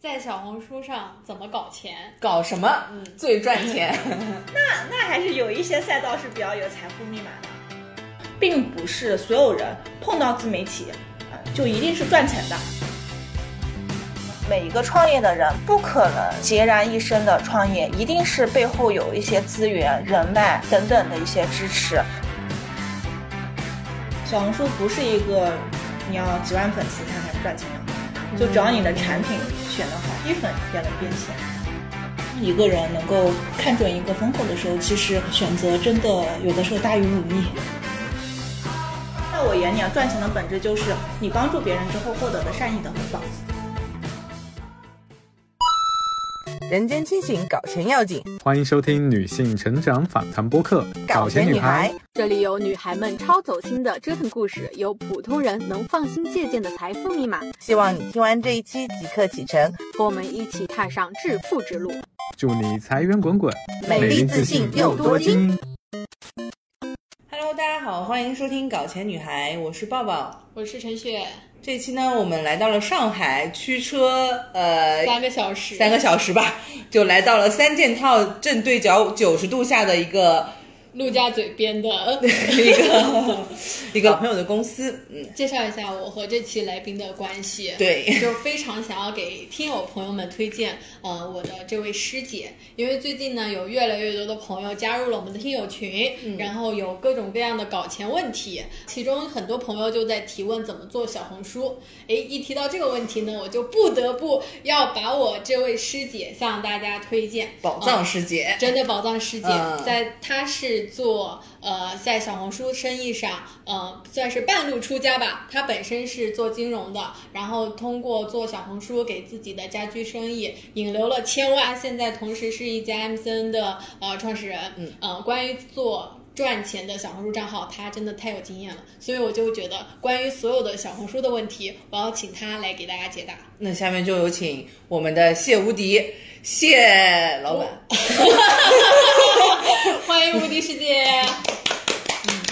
在小红书上怎么搞钱？搞什么最赚钱？那那还是有一些赛道是比较有财富密码的，并不是所有人碰到自媒体，呃就一定是赚钱的。每一个创业的人不可能孑然一身的创业，一定是背后有一些资源、人脉等等的一些支持。小红书不是一个你要几万粉丝才能赚钱的，就只要你的产品选得好，一粉也能变现。一个人能够看准一个风口的时候，其实选择真的有的时候大于努力。在我眼里啊，赚钱的本质就是你帮助别人之后获得的善意的回报。人间清醒，搞钱要紧。欢迎收听女性成长访谈播客《搞钱女孩》，这里有女孩们超走心的折腾故事，有普通人能放心借鉴的财富密码。希望你听完这一期即刻启程，和我们一起踏上致富之路。祝你财源滚滚，美丽自信又多金。Hello，大家好，欢迎收听《搞钱女孩》，我是抱抱。我是陈雪，这期呢，我们来到了上海，驱车呃三个小时，三个小时吧，就来到了三件套正对角九十度下的一个陆家嘴边的。一个一个朋友的公司。嗯，介绍一下我和这期来宾的关系。对就非常想要给听友朋友们推荐，呃，我的这位师姐，因为最近呢，有越来越多的朋友加入了我们的听友群，然后有各种各样的搞钱问题，其中很多朋友就在提问怎么做小红书。哎，一提到这个问题呢，我就不得不要把我这位师姐向大家推荐，宝藏师姐。真的宝藏师姐，嗯在她是做呃在小红书生意上，呃算是半路出家吧。他本身是做金融的，然后通过做小红书给自己的家居生意引流了千万。现在同时是一家 MCN 的呃创始人，嗯呃关于做。赚钱的小红书账号，他真的太有经验了，所以我就觉得关于所有的小红书的问题，我要请他来给大家解答。那下面就有请我们的谢无敌谢老板。欢迎无敌世界。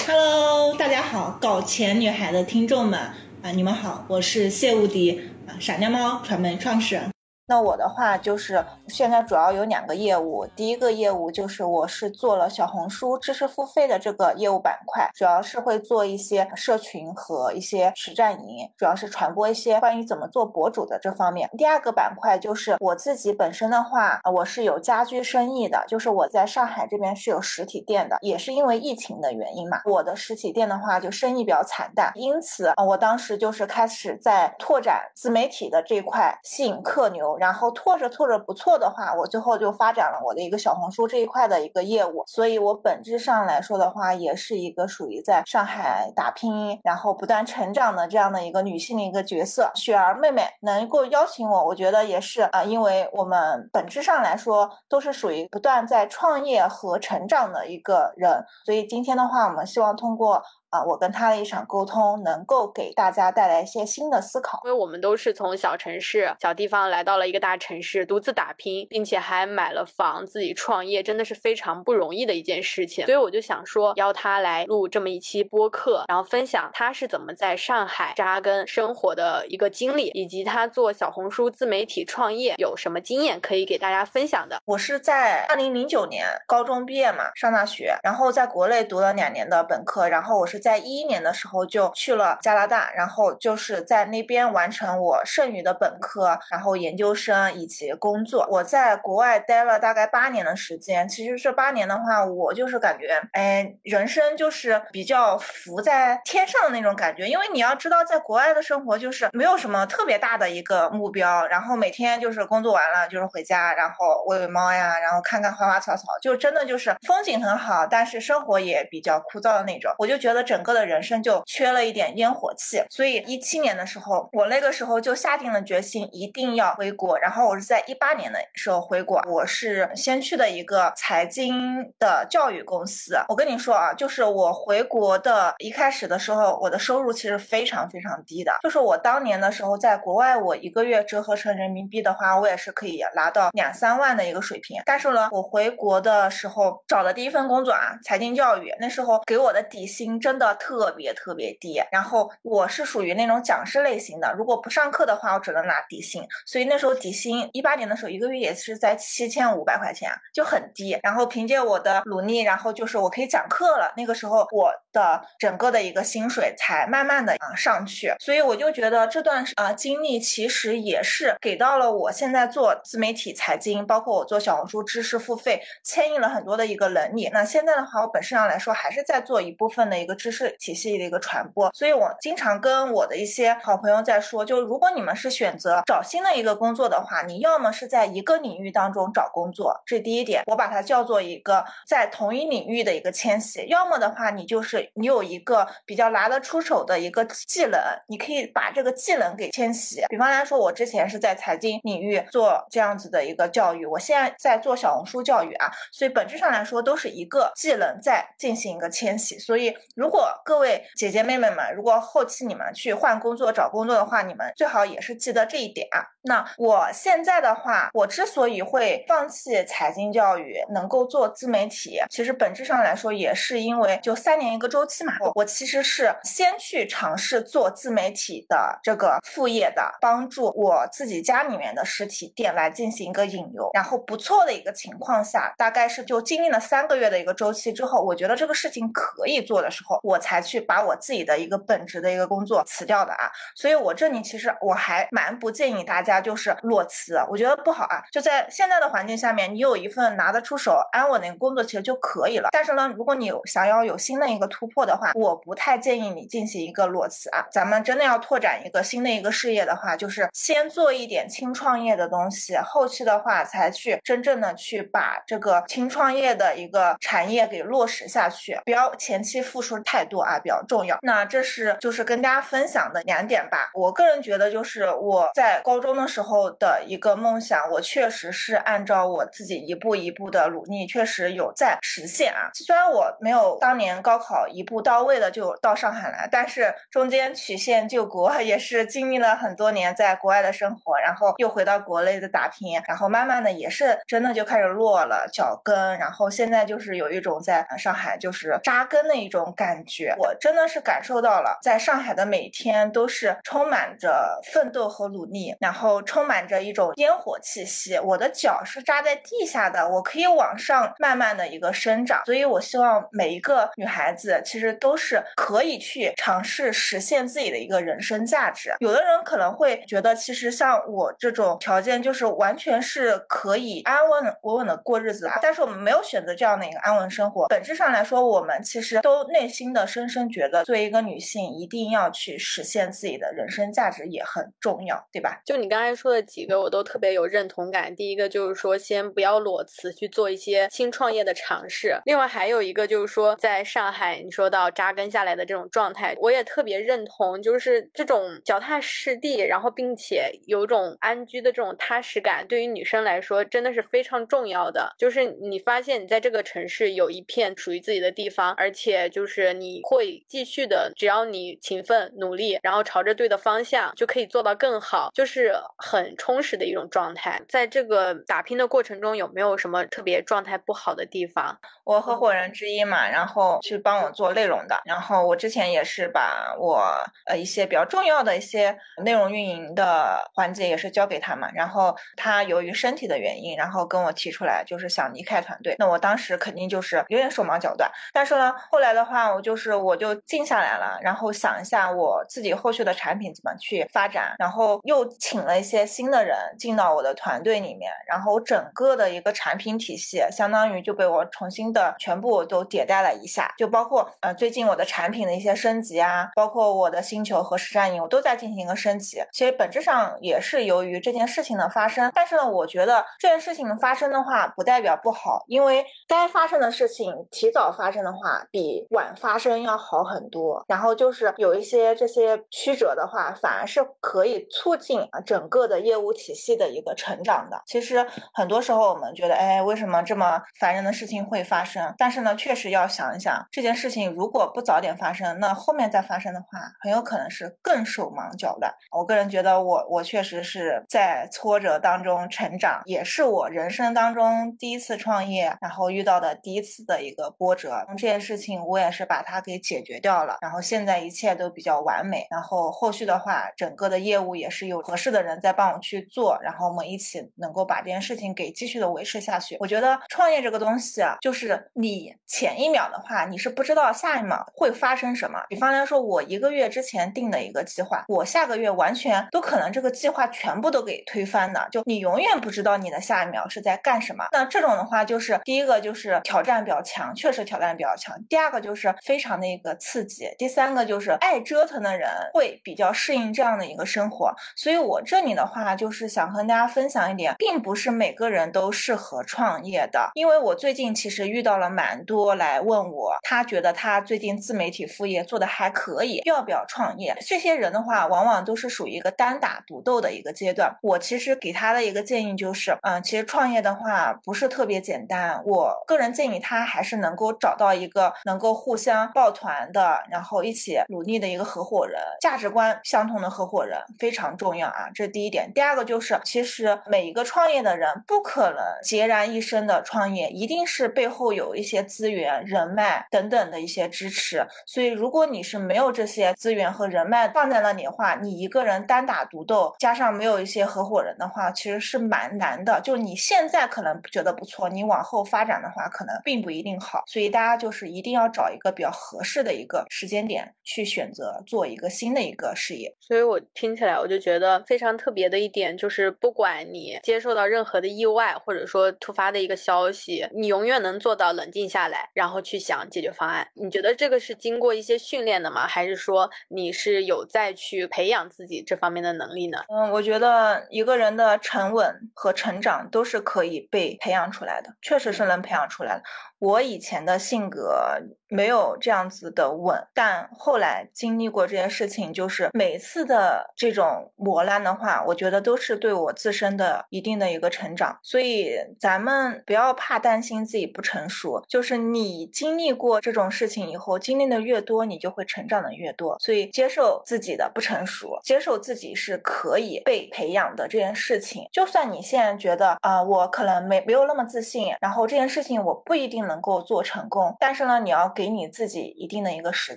Hello，大家好，搞钱女孩的听众们啊，你们好，我是谢无敌啊，傻妞猫传媒创始人。那我的话就是现在主要有两个业务，第一个业务就是我是做了小红书知识付费的这个业务板块，主要是会做一些社群和一些实战营，主要是传播一些关于怎么做博主的这方面。第二个板块就是我自己本身的话，我是有家居生意的，就是我在上海这边是有实体店的，也是因为疫情的原因嘛，我的实体店的话就生意比较惨淡，因此我当时就是开始在拓展自媒体的这块，吸引客流，然后拓着拓着不错的话，我最后就发展了我的一个小红书这一块的一个业务，所以我本质上来说的话，也是一个属于在上海打拼，然后不断成长的这样的一个女性的一个角色。雪儿妹妹能够邀请我，我觉得也是啊、因为我们本质上来说都是属于不断在创业和成长的一个人，所以今天的话，我们希望通过啊、我跟他的一场沟通，能够给大家带来一些新的思考。因为我们都是从小城市、小地方来到了一个大城市，独自打拼，并且还买了房，自己创业，真的是非常不容易的一件事情。所以我就想说，邀他来录这么一期播客，然后分享他是怎么在上海扎根生活的一个经历，以及他做小红书自媒体创业有什么经验可以给大家分享的。我是在二零零九年高中毕业嘛，上大学，然后在国内读了两年的本科，然后我是在一一年的时候就去了加拿大，然后就是在那边完成我剩余的本科，然后研究生以及工作。我在国外待了大概八年的时间，其实这八年的话，我就是感觉，哎，人生就是比较浮在天上的那种感觉，因为你要知道，在国外的生活就是没有什么特别大的一个目标，然后每天就是工作完了就是回家，然后喂喂猫呀，然后看看花花草草，就真的就是风景很好，但是生活也比较枯燥的那种。我就觉得整个的人生就缺了一点烟火气，所以一七年的时候，我那个时候就下定了决心，一定要回国。然后我是在一八年的时候回国，我是先去的一个财经的教育公司。我跟你说啊，就是我回国的一开始的时候，我的收入其实非常非常低的，就是我当年的时候在国外，我一个月折合成人民币的话，我也是可以拿到两三万的一个水平。但是呢，我回国的时候找的第一份工作啊，财经教育，那时候给我的底薪真真的特别特别低。然后我是属于那种讲师类型的，如果不上课的话，我只能拿底薪。所以那时候底薪一八年的时候，一个月也是在七千五百块钱，就很低。然后凭借我的努力，然后就是我可以讲课了。那个时候我的整个的一个薪水才慢慢的啊上去。所以我就觉得这段啊经历其实也是给到了我现在做自媒体财经，包括我做小红书知识付费，牵引了很多的一个能力。那现在的话，我本身上来说还是在做一部分的一个知识体系的一个传播。所以我经常跟我的一些好朋友在说，就如果你们是选择找新的一个工作的话，你要么是在一个领域当中找工作，这第一点，我把它叫做一个在同一领域的一个迁徙；要么的话，你就是你有一个比较拿得出手的一个技能，你可以把这个技能给迁徙。比方来说，我之前是在财经领域做这样子的一个教育，我现在在做小红书教育啊，所以本质上来说都是一个技能在进行一个迁徙。所以，如果各位姐姐妹妹们，如果后期你们去换工作找工作的话，你们最好也是记得这一点啊。那我现在的话，我之所以会放弃财经教育，能够做自媒体，其实本质上来说也是因为就三年一个周期嘛。我我其实是先去尝试做自媒体的这个副业的，帮助我自己家里面的实体店来进行一个引流，然后不错的一个情况下，大概是就经历了三个月的一个周期之后，我觉得这个事情可以做的时候，我才去把我自己的一个本职的一个工作辞掉的啊。所以我这里其实我还蛮不建议大家。就是裸辞，我觉得不好啊。就在现在的环境下面，你有一份拿得出手、安稳的工作，其实就可以了。但是呢，如果你想要有新的一个突破的话，我不太建议你进行一个裸辞啊。咱们真的要拓展一个新的一个事业的话，就是先做一点轻创业的东西，后期的话才去真正的去把这个轻创业的一个产业给落实下去，不要前期付出太态度啊，比较重要。那这是就是跟大家分享的两点吧。我个人觉得，就是我在高中的。时候的一个梦想，我确实是按照我自己一步一步的努力，确实有在实现啊。虽然我没有当年高考一步到位的就到上海来，但是中间曲线救国，也是经历了很多年在国外的生活，然后又回到国内的打拼，然后慢慢的也是真的就开始落了脚跟，然后现在就是有一种在上海就是扎根的一种感觉。我真的是感受到了，在上海的每天都是充满着奋斗和努力，然后。充满着一种烟火气息，我的脚是扎在地下的，我可以往上慢慢的一个生长，所以我希望每一个女孩子其实都是可以去尝试实现自己的一个人生价值。有的人可能会觉得，其实像我这种条件，就是完全是可以安稳稳稳的过日子啊，但是我们没有选择这样的一个安稳生活。本质上来说，我们其实都内心的深深觉得，作为一个女性，一定要去实现自己的人生价值也很重要，对吧？就你刚才。说的几个我都特别有认同感。第一个就是说，先不要裸辞去做一些新创业的尝试。另外还有一个就是说，在上海你说到扎根下来的这种状态，我也特别认同。就是这种脚踏实地，然后并且有种安居的这种踏实感，对于女生来说真的是非常重要的。就是你发现你在这个城市有一片属于自己的地方，而且就是你会继续的，只要你勤奋努力，然后朝着对的方向，就可以做到更好。就是。很充实的一种状态，在这个打拼的过程中，有没有什么特别状态不好的地方？我合伙人之一嘛，然后去帮我做内容的，然后我之前也是把我呃一些比较重要的一些内容运营的环节也是交给他嘛，然后他由于身体的原因，然后跟我提出来就是想离开团队，那我当时肯定就是有点手忙脚乱，但是呢，后来的话我就是我就静下来了，然后想一下我自己后续的产品怎么去发展，然后又请了。一些新的人进到我的团队里面，然后整个的一个产品体系相当于就被我重新的全部都迭代了一下，就包括呃最近我的产品的一些升级啊，包括我的星球和实战营我都在进行一个升级。其实本质上也是由于这件事情的发生，但是呢，我觉得这件事情发生的话不代表不好，因为该发生的事情提早发生的话比晚发发生要好很多。然后就是有一些这些曲折的话，反而是可以促进整。个的业务体系的一个成长的，其实很多时候我们觉得，哎，为什么这么烦人的事情会发生？但是呢，确实要想一想，这件事情如果不早点发生，那后面再发生的话，很有可能是更手忙脚乱。我个人觉得，我我确实是在挫折当中成长，也是我人生当中第一次创业，然后遇到的第一次的一个波折。这件事情我也是把它给解决掉了，然后现在一切都比较完美，然后后续的话，整个的业务也是有合适的人在帮我去做，然后我们一起能够把这件事情给继续的维持下去。我觉得创业这个东西啊，就是你前一秒的话，你是不知道下一秒会发生什么。比方来说，我一个月之前定的一个计划，我下个月完全都可能这个计划全部都给推翻的，就你永远不知道你的下一秒是在干什么。那这种的话，就是第一个就是挑战比较强，确实挑战比较强。第二个就是非非常的一个刺激，第三个就是爱折腾的人会比较适应这样的一个生活。所以我这里的话，就是想和大家分享一点，并不是每个人都适合创业的。因为我最近其实遇到了蛮多来问我，他觉得他最近自媒体副业做的还可以，要不要创业？这些人的话，往往都是属于一个单打独斗的一个阶段。我其实给他的一个建议就是，嗯，其实创业的话不是特别简单。我个人建议他还是能够找到一个能够互相抱团的，然后一起努力的一个合伙人，价值观相同的合伙人非常重要啊，这是第一点。第二个就是，其实每一个创业的人不可能孑然一身的创业，一定是背后有一些资源、人脉等等的一些支持。所以，如果你是没有这些资源和人脉放在那里的话，你一个人单打独斗，加上没有一些合伙人的话，其实是蛮难的。就你现在可能觉得不错，你往后发展的话，可能并不一定好。所以大家就是一定要找一个比较合适的一个时间点去选择做一个新的一个事业。所以我听起来我就觉得非常特别的一点就是，不管你接受到任何的意外，或者说突发的一个消息，你永远能做到冷静下来，然后去想解决方案。你觉得这个是经过一些训练的吗？还是说你是有在去培养自己这方面的能力呢？嗯，我觉得一个人的沉稳和成长都是可以被培养出来的，确实是能培养出来的。我以前的性格没有这样子的稳，但后来经历过这件事情，就是每次的这种磨难的话，我觉得都是对我自身的一定的一个成长。所以咱们不要怕担心自己不成熟，就是你经历过这种事情以后，经历的越多，你就会成长的越多。所以接受自己的不成熟，接受自己是可以被培养的这件事情。就算你现在觉得啊，我可能没没有那么自信，然后这件事情我不一定。能够做成功，但是呢，你要给你自己一定的一个时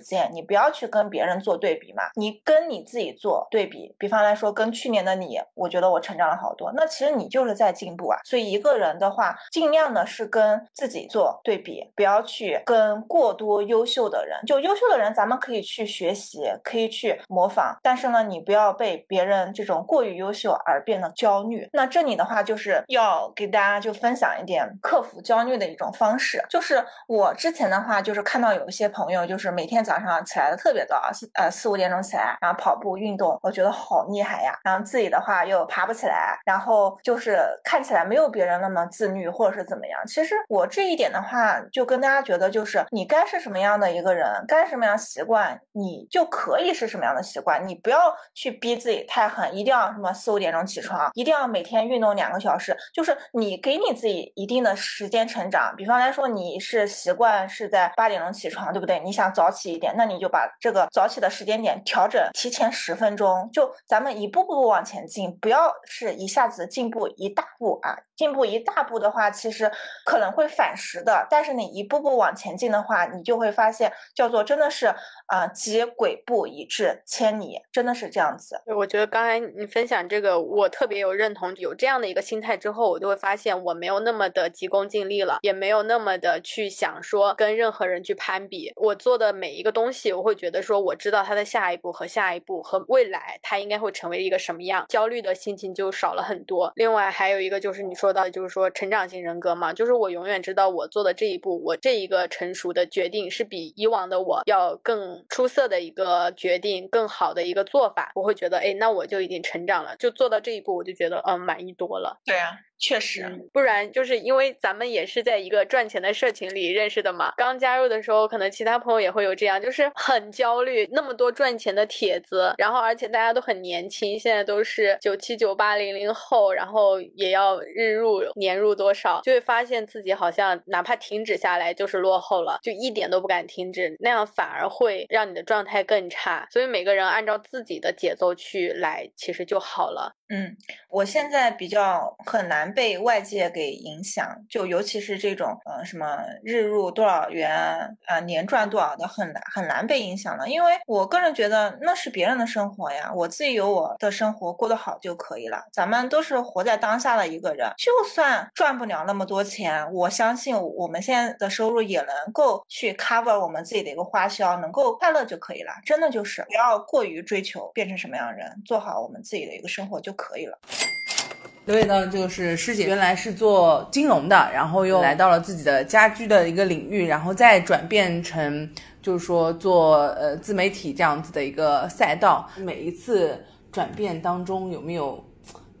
间，你不要去跟别人做对比嘛，你跟你自己做对比。比方来说，跟去年的你，我觉得我成长了好多，那其实你就是在进步啊。所以一个人的话，尽量的是跟自己做对比，不要去跟过多优秀的人。就优秀的人，咱们可以去学习，可以去模仿，但是呢，你不要被别人这种过于优秀而变得焦虑。那这里的话，就是要给大家就分享一点克服焦虑的一种方式。就是我之前的话，就是看到有一些朋友，就是每天早上起来的特别早，四呃四五点钟起来，然后跑步运动，我觉得好厉害呀。然后自己的话又爬不起来，然后就是看起来没有别人那么自律，或者是怎么样。其实我这一点的话，就跟大家觉得，就是你该是什么样的一个人，该什么样习惯，你就可以是什么样的习惯。你不要去逼自己太狠，一定要什么四五点钟起床，一定要每天运动两个小时。就是你给你自己一定的时间成长。比方来说。你是习惯是在八点钟起床，对不对？你想早起一点，那你就把这个早起的时间点调整提前十分钟，就咱们一步步往前进，不要是一下子进步一大步啊！进步一大步的话，其实可能会反时的。但是你一步步往前进的话，你就会发现，叫做真的是啊，积跬步以至千里，真的是这样子。我觉得刚才你分享这个，我特别有认同。有这样的一个心态之后，我就会发现我没有那么的急功近利了，也没有那么。的去想说跟任何人去攀比，我做的每一个东西，我会觉得说我知道他的下一步和下一步和未来他应该会成为一个什么样，焦虑的心情就少了很多。另外还有一个就是你说到，就是说成长型人格嘛，就是我永远知道我做的这一步，我这一个成熟的决定是比以往的我要更出色的一个决定，更好的一个做法，我会觉得哎，那我就已经成长了，就做到这一步，我就觉得嗯满意多了。对啊。确实，不然就是因为咱们也是在一个赚钱的社群里认识的嘛。刚加入的时候，可能其他朋友也会有这样，就是很焦虑，那么多赚钱的帖子，然后而且大家都很年轻，现在都是九七九八零零后，然后也要日入年入多少，就会发现自己好像哪怕停止下来就是落后了，就一点都不敢停止，那样反而会让你的状态更差。所以每个人按照自己的节奏去来，其实就好了。嗯，我现在比较很难被外界给影响，就尤其是这种呃什么日入多少元啊，年赚多少的，很难很难被影响了。因为我个人觉得那是别人的生活呀，我自己有我的生活过得好就可以了。咱们都是活在当下的一个人，就算赚不了那么多钱，我相信我们现在的收入也能够去 cover 我们自己的一个花销，能够快乐就可以了。真的就是不要过于追求变成什么样的人，做好我们自己的一个生活就。可以了。刘伟呢，就是师姐原来是做金融的，然后又来到了自己的家居的一个领域，然后再转变成就是说做呃自媒体这样子的一个赛道。每一次转变当中有没有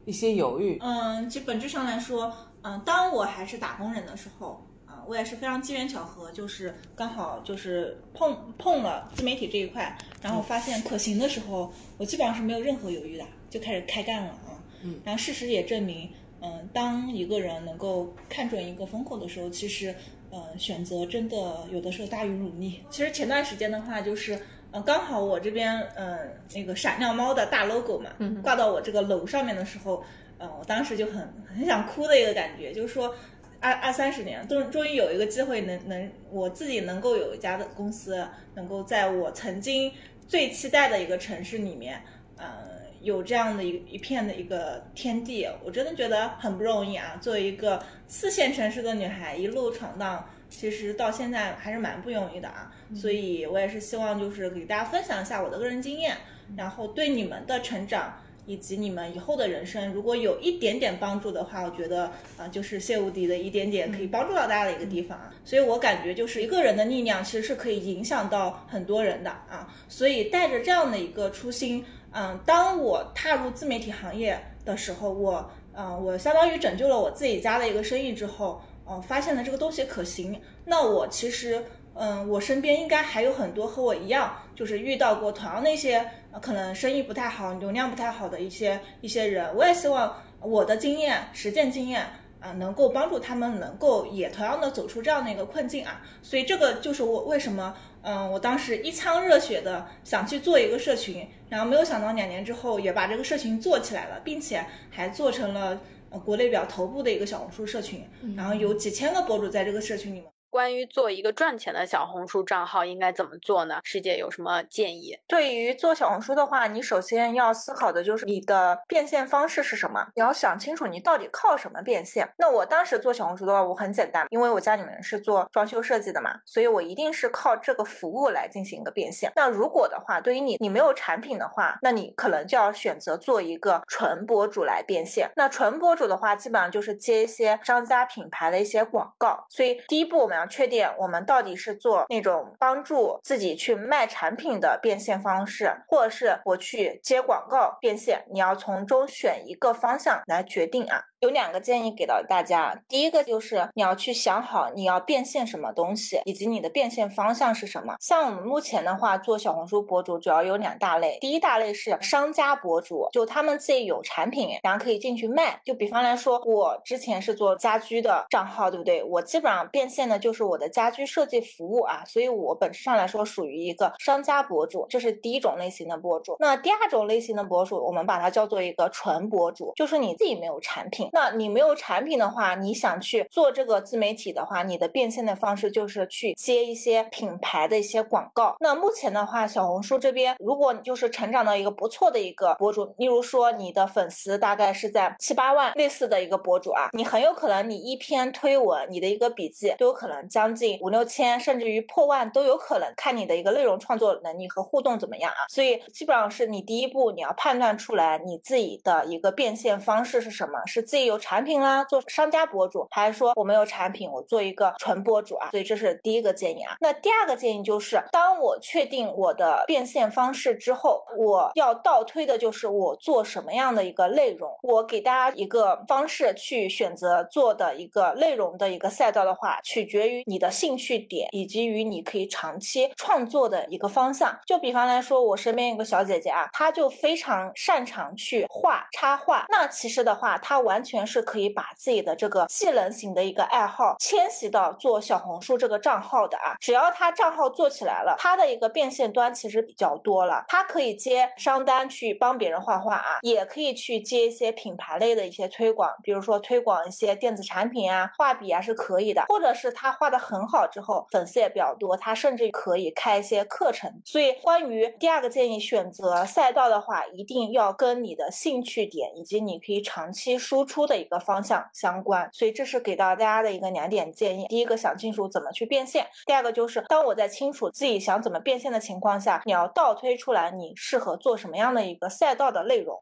一些犹豫？嗯，其实本质上来说，嗯，当我还是打工人的时候，啊，我也是非常机缘巧合，就是刚好就是碰碰了自媒体这一块，然后发现可行的时候，我基本上是没有任何犹豫的。就开始开干了啊，嗯，然后事实也证明，嗯，当一个人能够看准一个风口的时候，其实，呃，选择真的有的时候大于努力。其实前段时间的话，就是，呃，刚好我这边，呃，那个闪亮猫的大 logo 嘛，挂到我这个楼上面的时候，呃，我当时就很很想哭的一个感觉，就是说，二二三十年，终终于有一个机会，能能我自己能够有一家的公司，能够在我曾经最期待的一个城市里面，呃。有这样的一一片的一个天地，我真的觉得很不容易啊！作为一个四线城市的女孩，一路闯荡，其实到现在还是蛮不容易的啊。所以我也是希望就是给大家分享一下我的个人经验，然后对你们的成长以及你们以后的人生，如果有一点点帮助的话，我觉得啊，就是谢无敌的一点点可以帮助到大家的一个地方啊。所以我感觉就是一个人的力量其实是可以影响到很多人的啊。所以带着这样的一个初心。嗯，当我踏入自媒体行业的时候，我，嗯，我相当于拯救了我自己家的一个生意之后，嗯，发现了这个东西可行。那我其实，嗯，我身边应该还有很多和我一样，就是遇到过同样那些可能生意不太好、流量不太好的一些一些人。我也希望我的经验、实践经验。啊，能够帮助他们能够也同样的走出这样的一个困境啊，所以这个就是我为什么，嗯，我当时一腔热血的想去做一个社群，然后没有想到两年之后也把这个社群做起来了，并且还做成了呃国内比较头部的一个小红书社群，然后有几千个博主在这个社群里面。关于做一个赚钱的小红书账号应该怎么做呢？师姐有什么建议？对于做小红书的话，你首先要思考的就是你的变现方式是什么，你要想清楚你到底靠什么变现。那我当时做小红书的话，我很简单，因为我家里面是做装修设计的嘛，所以我一定是靠这个服务来进行一个变现。那如果的话，对于你你没有产品的话，那你可能就要选择做一个纯博主来变现。那纯博主的话，基本上就是接一些商家品牌的一些广告。所以第一步我们要。确定我们到底是做那种帮助自己去卖产品的变现方式，或者是我去接广告变现，你要从中选一个方向来决定啊。有两个建议给到大家，第一个就是你要去想好你要变现什么东西，以及你的变现方向是什么。像我们目前的话，做小红书博主主要有两大类，第一大类是商家博主，就他们自己有产品，然后可以进去卖。就比方来说，我之前是做家居的账号，对不对？我基本上变现的就就是我的家居设计服务啊，所以我本质上来说属于一个商家博主，这是第一种类型的博主。那第二种类型的博主，我们把它叫做一个纯博主，就是你自己没有产品。那你没有产品的话，你想去做这个自媒体的话，你的变现的方式就是去接一些品牌的一些广告。那目前的话，小红书这边，如果你就是成长到一个不错的一个博主，例如说你的粉丝大概是在七八万类似的一个博主啊，你很有可能你一篇推文，你的一个笔记都有可能将近五六千，甚至于破万都有可能，看你的一个内容创作能力和互动怎么样啊。所以基本上是你第一步你要判断出来你自己的一个变现方式是什么，是自己有产。品啦，做商家博主，还是说我没有产品，我做一个纯博主啊？所以这是第一个建议啊。那第二个建议就是，当我确定我的变现方式之后，我要倒推的就是我做什么样的一个内容。我给大家一个方式去选择做的一个内容的一个赛道的话，取决决于你的兴趣点，以及于你可以长期创作的一个方向。就比方来说，我身边有个小姐姐啊，她就非常擅长去画插画。那其实的话，她完全是可以把自己的这个技能型的一个爱好迁徙到做小红书这个账号的啊。只要她账号做起来了，她的一个变现端其实比较多了。她可以接商单去帮别人画画啊，也可以去接一些品牌类的一些推广，比如说推广一些电子产品啊、画笔啊是可以的，或者是她画的很好之后，粉丝也比较多，他甚至可以开一些课程。所以关于第二个建议，选择赛道的话，一定要跟你的兴趣点以及你可以长期输出的一个方向相关。所以这是给到大家的一个两点建议：第一个，想清楚怎么去变现；第二个就是当我在清楚自己想怎么变现的情况下，你要倒推出来你适合做什么样的一个赛道的内容。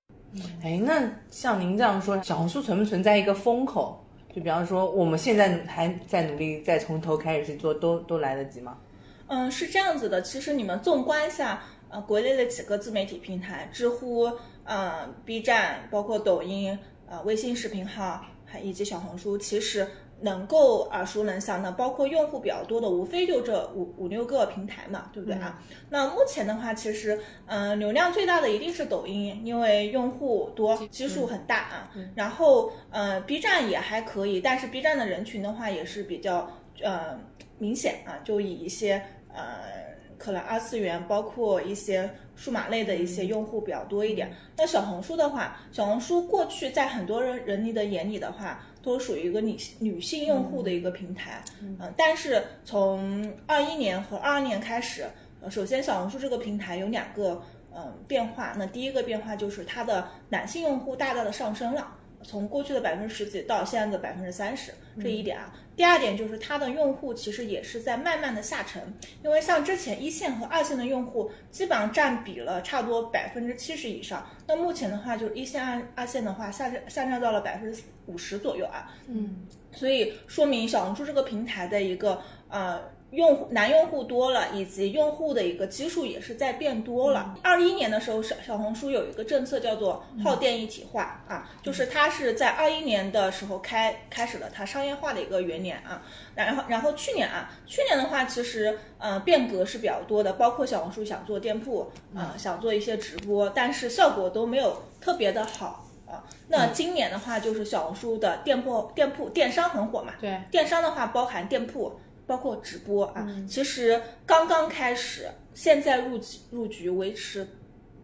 哎，那像您这样说，小红书存不存在一个风口？就比方说，我们现在还在努力，再从头开始去做，都都来得及吗？嗯，是这样子的。其实你们纵观一下，呃，国内的几个自媒体平台，知乎、呃，B 站，包括抖音、呃，微信视频号，还以及小红书，其实能够耳熟能详的，包括用户比较多的，无非就这五五六个平台嘛，对不对啊？那目前的话，其实，嗯，流量最大的一定是抖音，因为用户多，基数很大啊。然后，呃，B 站也还可以，但是 B 站的人群的话，也是比较，呃，明显啊，就以一些。呃，可能二次元包括一些数码类的一些用户比较多一点。那小红书的话，小红书过去在很多人人的眼里的话，都属于一个女女性用户的一个平台。嗯，但是从二一年和二二年开始，呃，首先小红书这个平台有两个嗯变化。那第一个变化就是它的男性用户大大的上升了。从过去的百分之十几到现在的百分之三十，这一点啊。第二点就是它的用户其实也是在慢慢的下沉，因为像之前一线和二线的用户基本上占比了差不多百分之七十以上，那目前的话就是一线二二线的话下降下降到了百分之五十左右啊。嗯，所以说明小红书这个平台的一个呃。用户男用户多了，以及用户的一个基数也是在变多了。二一年的时候，小小红书有一个政策叫做耗电一体化啊，就是它是在二一年的时候开开始了它商业化的一个元年啊。然后然后去年啊，去年的话其实呃变革是比较多的，包括小红书想做店铺啊，想做一些直播，但是效果都没有特别的好啊。那今年的话，就是小红书的店铺店铺电商很火嘛，对，电商的话包含店铺。包括直播啊，其实刚刚开始，现在入局入局维持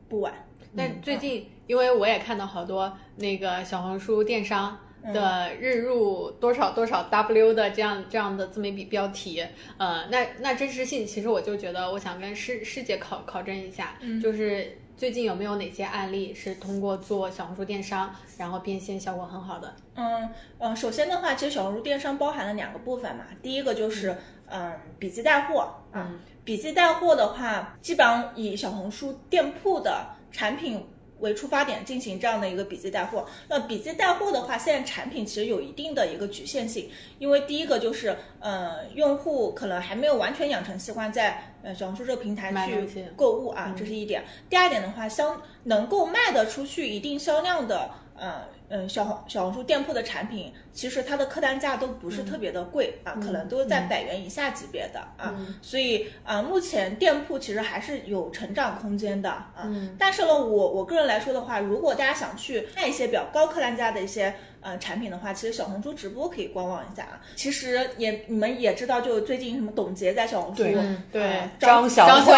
不晚。但最近，因为我也看到好多那个小红书电商的日入多少多少 W 的这样这样的这么一笔标题，呃，那那真实性，其实我就觉得，我想跟师师姐考考证一下，就是。最近有没有哪些案例是通过做小红书电商，然后变现效果很好的？嗯嗯，首先的话，其实小红书电商包含了两个部分嘛。第一个就是嗯笔记带货啊，笔记带货的话，基本上以小红书店铺的产品。为出发点进行这样的一个笔记带货，那笔记带货的话，现在产品其实有一定的一个局限性，因为第一个就是，呃，用户可能还没有完全养成习惯在呃小红书这个平台去购物啊，这是一点。第二点的话，相能够卖得出去一定销量的，呃。嗯，小红小红书店铺的产品，其实它的客单价都不是特别的贵啊，可能都是在百元以下级别的啊，所以啊，目前店铺其实还是有成长空间的啊。但是呢，我我个人来说的话，如果大家想去卖一些比较高客单价的一些呃产品的话，其实小红书直播可以观望一下啊。其实也你们也知道，就最近什么董洁在小红书对张小慧，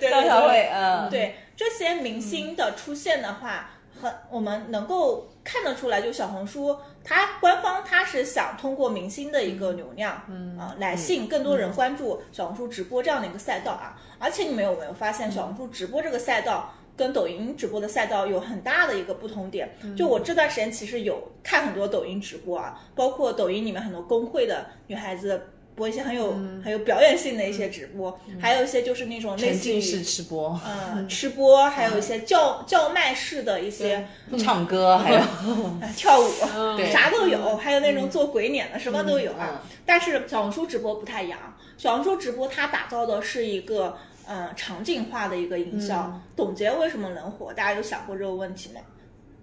张小慧嗯，对这些明星的出现的话。很，我们能够看得出来，就小红书，它官方它是想通过明星的一个流量，嗯啊，来吸引更多人关注小红书直播这样的一个赛道啊。而且你们有没有发现，小红书直播这个赛道跟抖音直播的赛道有很大的一个不同点？就我这段时间其实有看很多抖音直播啊，包括抖音里面很多公会的女孩子。播一些很有很有表演性的一些直播，还有一些就是那种类似于式吃播，嗯，吃播，还有一些叫叫卖式的一些唱歌，还有 跳舞，啥都有，还有那种做鬼脸的，什么都有啊。但是小红书直播不太一样，小红书直播它打造的是一个呃场景化的一个营销。董洁为什么能火？大家有想过这个问题吗？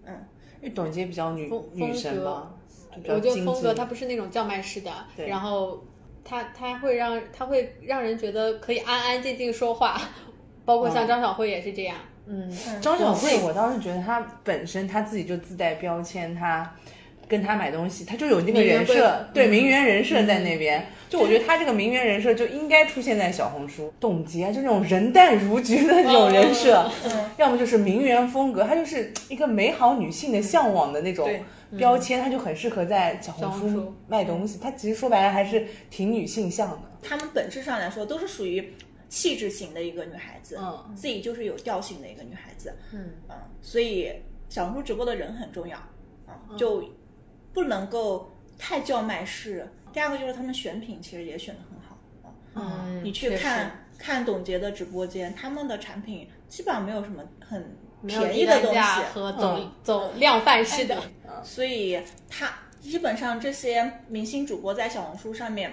嗯，因为董洁比较女女神吧。比较我觉得精风格致它不是那种叫卖式的，然后它它会让他会让人觉得可以安安静静说话，包括像嗯张小慧也是这样，嗯，张小慧，我倒是觉得她本身她自己就自带标签，她跟他买东西，他就有那个人设，对嗯。名媛人设在那边。就我觉得他这个名媛人设就应该出现在小红书，董洁啊，就那种人淡如菊的那种人设，嗯要么就是名媛风格，她就是一个美好女性的向往的那种标签，她就很适合在小小红书。卖东西。她其实说白了还是挺女性向的。她们本质上来说都是属于气质型的一个女孩子，嗯。自己就是有调性的一个女孩子，嗯。所以小红书直播的人很重要。啊，就不能够太叫卖式。第二个就是他们选品其实也选的很好啊，嗯，你去看看董洁的直播间，他们的产品基本上没有什么很便宜的东西，和走、嗯走量贩式的，所以他基本上这些明星主播在小红书上面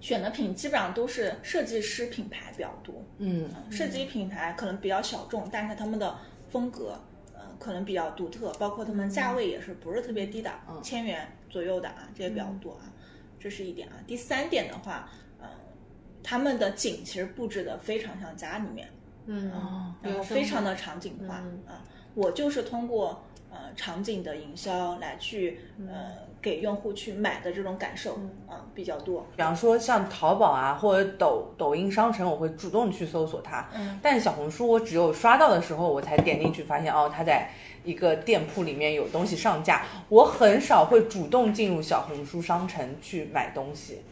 选的品基本上都是设计师品牌比较多，嗯，设计品牌可能比较小众，但是他们的风格呃可能比较独特，包括他们价位也是不是特别低的，千元左右的啊，这也比较多啊，这是一点啊。第三点的话，呃，他们的景其实布置的非常像家里面，嗯，然后非常的场景化啊、嗯我就是通过呃场景的营销来去呃给用户去买的这种感受啊、比较多。比方说像淘宝啊或者抖抖音商城，我会主动去搜索它。嗯，但小红书我只有刷到的时候，我才点进去发现哦，它在一个店铺里面有东西上架。我很少会主动进入小红书商城去买东西。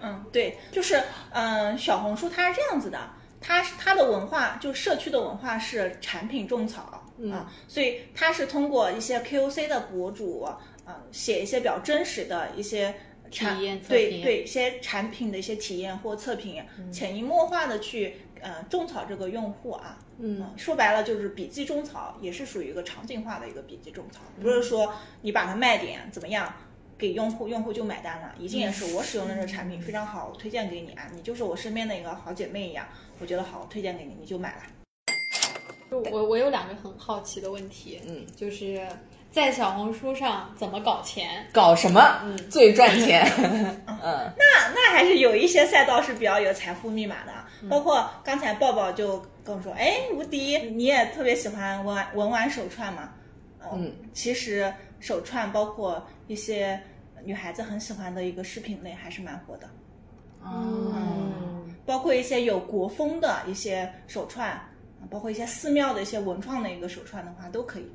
嗯，对，就是嗯、小红书它是这样子的，它是它的文化，就社区的文化是产品种草。啊，所以它是通过一些 KOC 的博主，啊，写一些比较真实的一些产体验测对对一些产品的一些体验或测评，潜移默化的去呃种草这个用户啊。嗯，说白了就是笔记种草，也是属于一个场景化的一个笔记种草，不是说你把它卖点怎么样。给用户，用户就买单了，一定也是我使用的这个产品非常好，我推荐给你啊，你就是我身边的一个好姐妹一样，我觉得好，我推荐给你，你就买了。就我我有两个很好奇的问题，嗯，就是在小红书上怎么搞钱？搞什么嗯最赚钱？嗯，那那还是有一些赛道是比较有财富密码的，包括刚才抱抱就跟我说，哎，无敌，你也特别喜欢文玩文玩手串嘛？嗯，其实手串包括一些女孩子很喜欢的一个饰品类还是蛮火的，嗯，包括一些有国风的一些手串，包括一些寺庙的一些文创的一个手串的话都可以。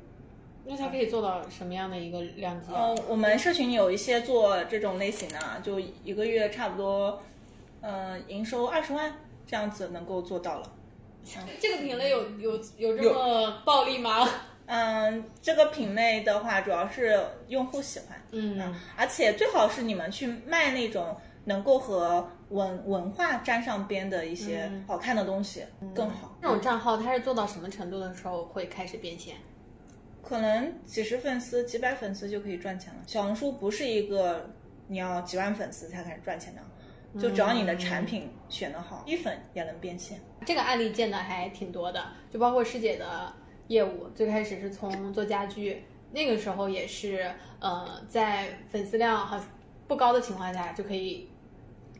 那它可以做到什么样的一个量级？嗯，我们社群有一些做这种类型的，啊，就一个月差不多，呃，营收二十万这样子能够做到了。这个品类有有有这么暴利吗？嗯，这个品类的话，主要是用户喜欢，嗯，而且最好是你们去卖那种能够和文文化沾上边的一些好看的东西更好。这种账号它是做到什么程度的时候会开始变现？可能几十粉丝、几百粉丝就可以赚钱了。小红书不是一个你要几万粉丝才开始赚钱的，就只要你的产品选得好，一粉也能变现。这个案例见的还挺多的，就包括师姐的业务，最开始是从做家居，那个时候也是呃在粉丝量很不高的情况下就可以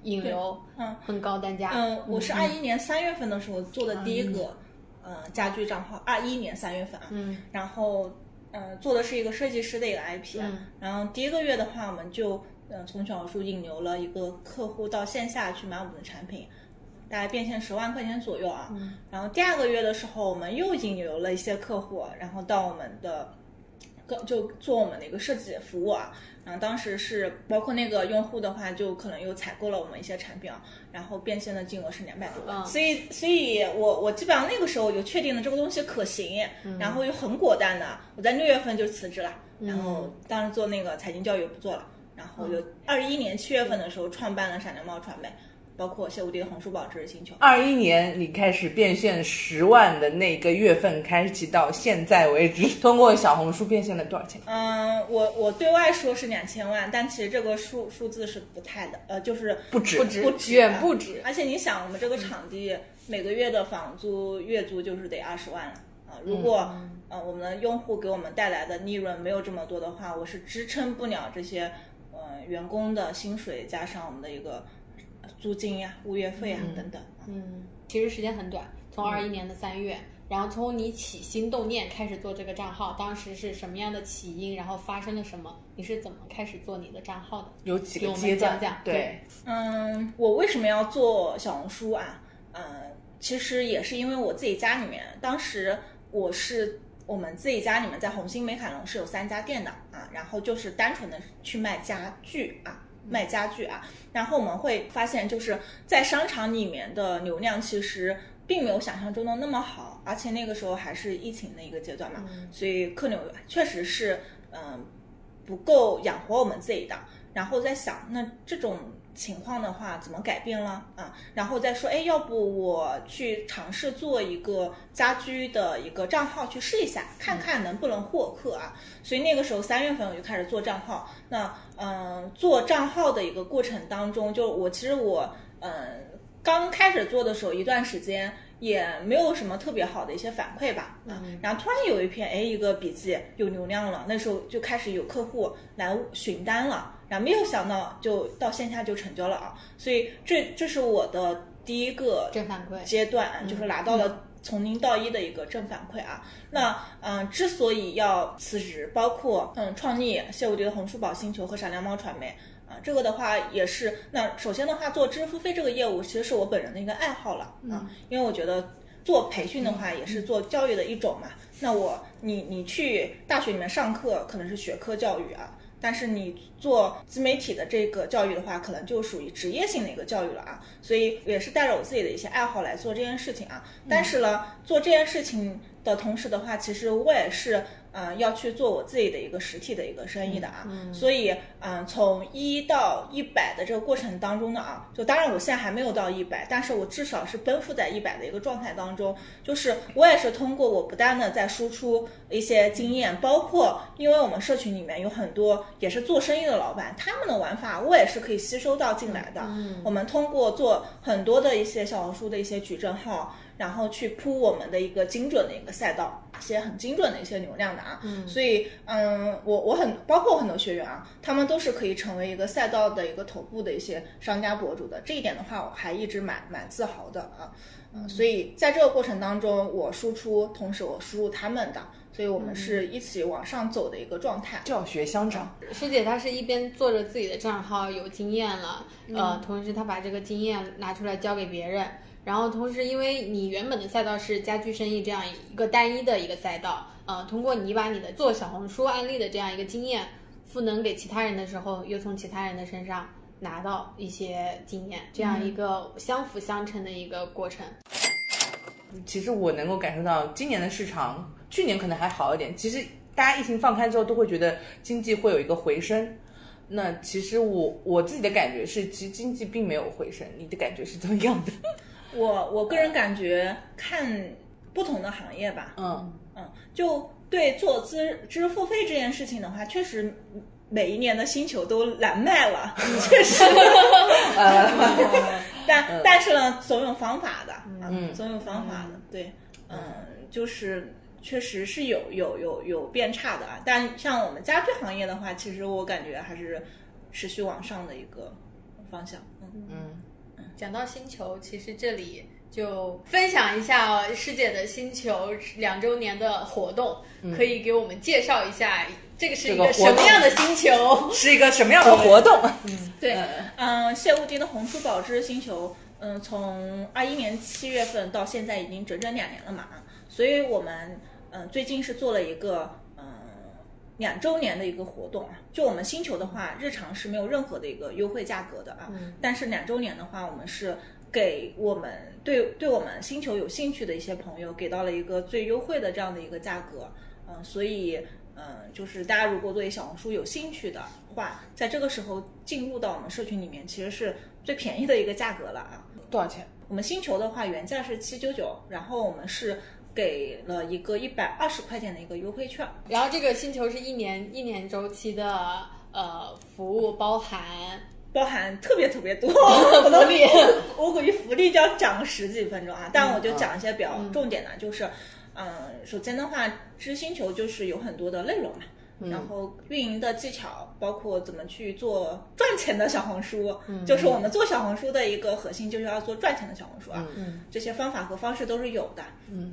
引流，嗯很高单价。嗯，我是二一年三月份的时候做的第一个，呃，家居账号，二一年三月份啊，嗯然后呃做的是一个设计师的一个 IP，、啊嗯然后第一个月的话，我们就呃从小红书引流了一个客户到线下去买我们的产品。大概变现十万块钱左右啊，然后第二个月的时候，我们又引流了一些客户，然后到我们的更就做我们的一个设计服务啊，然后当时是包括那个用户的话，就可能又采购了我们一些产品啊，然后变现的金额是两百多万，嗯。所以所以我我基本上那个时候就确定了这个东西可行，然后又很果断的，我在六月份就辞职了，然后当时做那个财经教育不做了，然后就二一年七月份的时候创办了闪亮猫传媒，包括谢无敌的红书宝知识星球。二一年你开始变现十万的那个月份开启到现在为止，通过小红书变现了多少钱？嗯，我我对外说是两千万，但其实这个数数字是不太的，呃，就是不止不止不止远不止而且你想，我们这个场地每个月的房租、月租就是得二十万了，啊。如果呃我们的用户给我们带来的利润没有这么多的话，我是支撑不了这些呃员工的薪水加上我们的一个租金呀、物业费啊等等。嗯，其实时间很短，从二一年的三月。然后从你起心动念开始做这个账号，当时是什么样的起因？然后发生了什么？你是怎么开始做你的账号的？有几个阶段？讲讲。对，嗯，我为什么要做小红书啊？嗯，其实也是因为我自己家里面，当时我是我们自己家里面在红星美凯龙是有三家店的啊，然后就是单纯的去卖家具啊，卖家具啊，然后我们会发现就是在商场里面的流量其实。并没有想象中的那么好，而且那个时候还是疫情的一个阶段嘛，所以客流确实是嗯不够养活我们自己的。然后在想，那这种情况的话怎么改变了啊？然后再说，哎，要不我去尝试做一个家居的一个账号去试一下，看看能不能获客啊？所以那个时候三月份我就开始做账号。那嗯，做账号的一个过程当中，就我其实我嗯。刚开始做的时候，一段时间也没有什么特别好的一些反馈吧，啊，然后突然有一篇，哎，一个笔记有流量了，那时候就开始有客户来询单了，然后没有想到就到线下就成交了啊，所以这这是我的第一个正反馈阶段，就是拿到了从零到一的一个正反馈啊。那嗯，之所以要辞职，包括嗯创立谢无敌的红书宝星球和闪亮猫传媒。啊，这个的话也是，那首先的话，做知识付费这个业务其实是我本人的一个爱好了啊，因为我觉得做培训的话也是做教育的一种嘛。那我你你去大学里面上课可能是学科教育啊，但是你做自媒体的这个教育的话，可能就属于职业性的一个教育了啊。所以也是带着我自己的一些爱好来做这件事情啊。但是呢，做这件事情的同时的话，其实我也是。嗯，要去做我自己的一个实体的一个生意的啊，所以嗯，从一到一百的这个过程当中呢啊，就当然我现在还没有到一百，但是我至少是奔赴在一百的一个状态当中，就是我也是通过我不断的在输出一些经验，包括因为我们社群里面有很多也是做生意的老板，他们的玩法我也是可以吸收到进来的。我们通过做很多的一些小红书的一些矩阵号。然后去铺我们的一个精准的一个赛道，一些很精准的一些流量的啊，嗯所以嗯，我我很包括很多学员啊，他们都是可以成为一个赛道的一个头部的一些商家博主的，这一点的话我还一直蛮蛮自豪的啊，嗯，所以在这个过程当中，我输出，同时我输入他们的，所以我们是一起往上走的一个状态，教学相长。师姐她是一边做着自己的账号有经验了，呃，同时她把这个经验拿出来教给别人。然后同时，因为你原本的赛道是家居生意这样一个单一的一个赛道，呃，通过你把你的做小红书案例的这样一个经验赋能给其他人的时候，又从其他人的身上拿到一些经验，这样一个相辅相成的一个过程。其实我能够感受到，今年的市场，去年可能还好一点。其实大家疫情放开之后，都会觉得经济会有一个回升。那其实我我自己的感觉是，其实经济并没有回升。你的感觉是怎么样的？我我个人感觉看不同的行业吧，嗯。嗯，就对做知知识付费这件事情的话，确实每一年的星球都难卖了，确实，但但是呢，总有方法的，嗯，总有方法的，对，嗯，就是确实是有有有有变差的啊，但像我们家居行业的话，其实我感觉还是持续往上的一个方向，嗯。嗯。讲到星球，其实这里就分享一下师姐的星球两周年的活动，可以给我们介绍一下这个是一个什么样的星球，是一个什么样的 活动？嗯，对，嗯，谢无敌的红书宝之星球，嗯，从二一年七月份到现在已经整整两年了嘛，所以我们嗯最近是做了一个。两周年的一个活动啊，就我们星球的话，日常是没有任何的一个优惠价格的啊。但是两周年的话，我们是给我们对对我们星球有兴趣的一些朋友，给到了一个最优惠的这样的一个价格。嗯，所以嗯，就是大家如果对小红书有兴趣的话，在这个时候进入到我们社群里面，其实是最便宜的一个价格了啊。多少钱？我们星球的话，原价是七九九，然后我们是。给了一个一百二十块钱的一个优惠券，然后这个星球是一年一年周期的呃服务，包含包含特别特别多 福利，我估计福利就要讲十几分钟啊，但我就讲一些比较重点的，就是嗯，首先的话，知识星球就是有很多的内容嘛。然后运营的技巧，包括怎么去做赚钱的小红书，就是我们做小红书的一个核心，就是要做赚钱的小红书啊。这些方法和方式都是有的，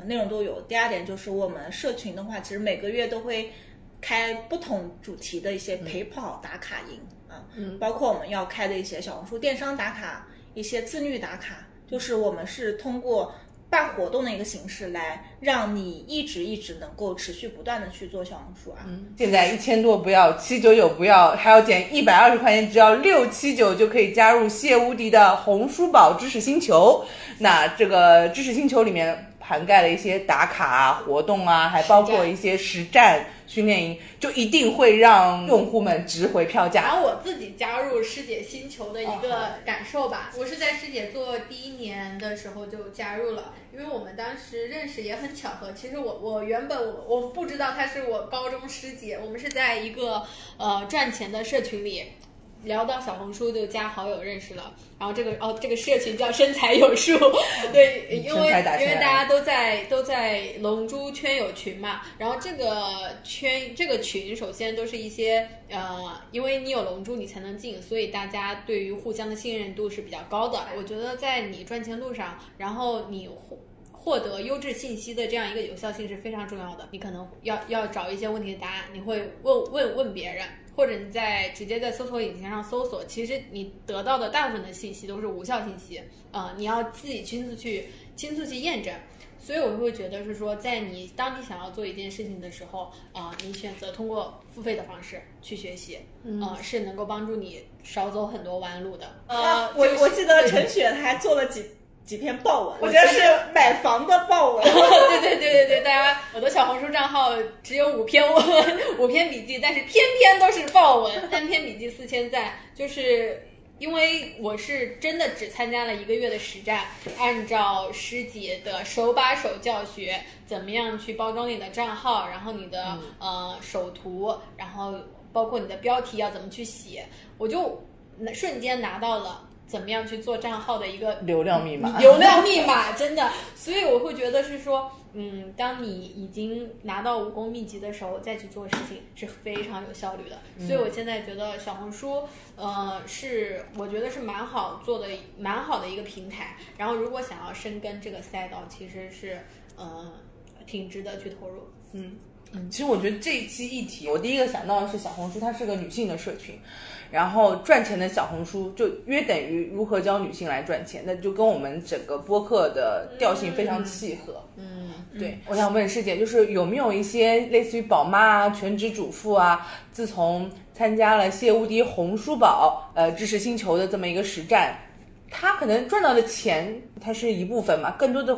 内容都有。第二点就是我们社群的话，其实每个月都会开不同主题的一些陪跑打卡营啊，包括我们要开的一些小红书电商打卡，一些自律打卡，就是我们是通过。办活动的一个形式，来让你一直一直能够持续不断的去做小红书啊。现在一千多不要，七九九不要，还要减一百二十块钱，只要六七九就可以加入谢无敌的红书宝知识星球。那这个知识星球里面。涵盖了一些打卡啊、活动啊，还包括一些实战训练营，就一定会让用户们值回票价。然后我自己加入师姐星球的一个感受吧，我是在师姐做第一年的时候就加入了，因为我们当时认识也很巧合。其实我我原本我我不知道她是我高中师姐，我们是在一个呃赚钱的社群里。聊到小红书就加好友认识了，然后这个哦这个社群叫身材有数，对，因为因为大家都在都在龙珠圈有群嘛，然后这个圈这个群首先都是一些呃，因为你有龙珠你才能进，所以大家对于互相的信任度是比较高的。我觉得在你赚钱路上，然后你获获得优质信息的这样一个有效性是非常重要的。你可能要要找一些问题的答案，你会问问问别人。或者你在直接在搜索引擎上搜索，其实你得到的大部分的信息都是无效信息，啊，你要自己亲自去亲自去验证。所以我会觉得是说，在你当你想要做一件事情的时候，啊，你选择通过付费的方式去学习，啊，是能够帮助你少走很多弯路的。呃，我我记得陈雪她还做了几。几篇爆文，我觉得是买房的爆文。对对对对对，大家，我的小红书账号只有五篇文，五篇笔记，但是篇篇都是爆文，单篇笔记四千赞。就是因为我是真的只参加了一个月的实战，按照师姐的手把手教学，怎么样去包装你的账号，然后你的呃首图，然后包括你的标题要怎么去写，我就瞬间拿到了。怎么样去做账号的一个流量密码？流量密码真的，所以我会觉得是说，嗯，当你已经拿到武功秘籍的时候，再去做事情是非常有效率的。所以我现在觉得小红书，呃，是我觉得是蛮好做的，蛮好的一个平台。然后如果想要深耕这个赛道，其实是，呃，挺值得去投入。嗯嗯，其实我觉得这一期议题，我第一个想到的是小红书，它是个女性的社群。然后赚钱的小红书就约等于如何教女性来赚钱，那就跟我们整个播客的调性非常契合。嗯，对，我想问师姐，就是有没有一些类似于宝妈啊、全职主妇啊，自从参加了谢无敌红书宝呃知识星球的这么一个实战，她可能赚到的钱，它是一部分嘛，更多的。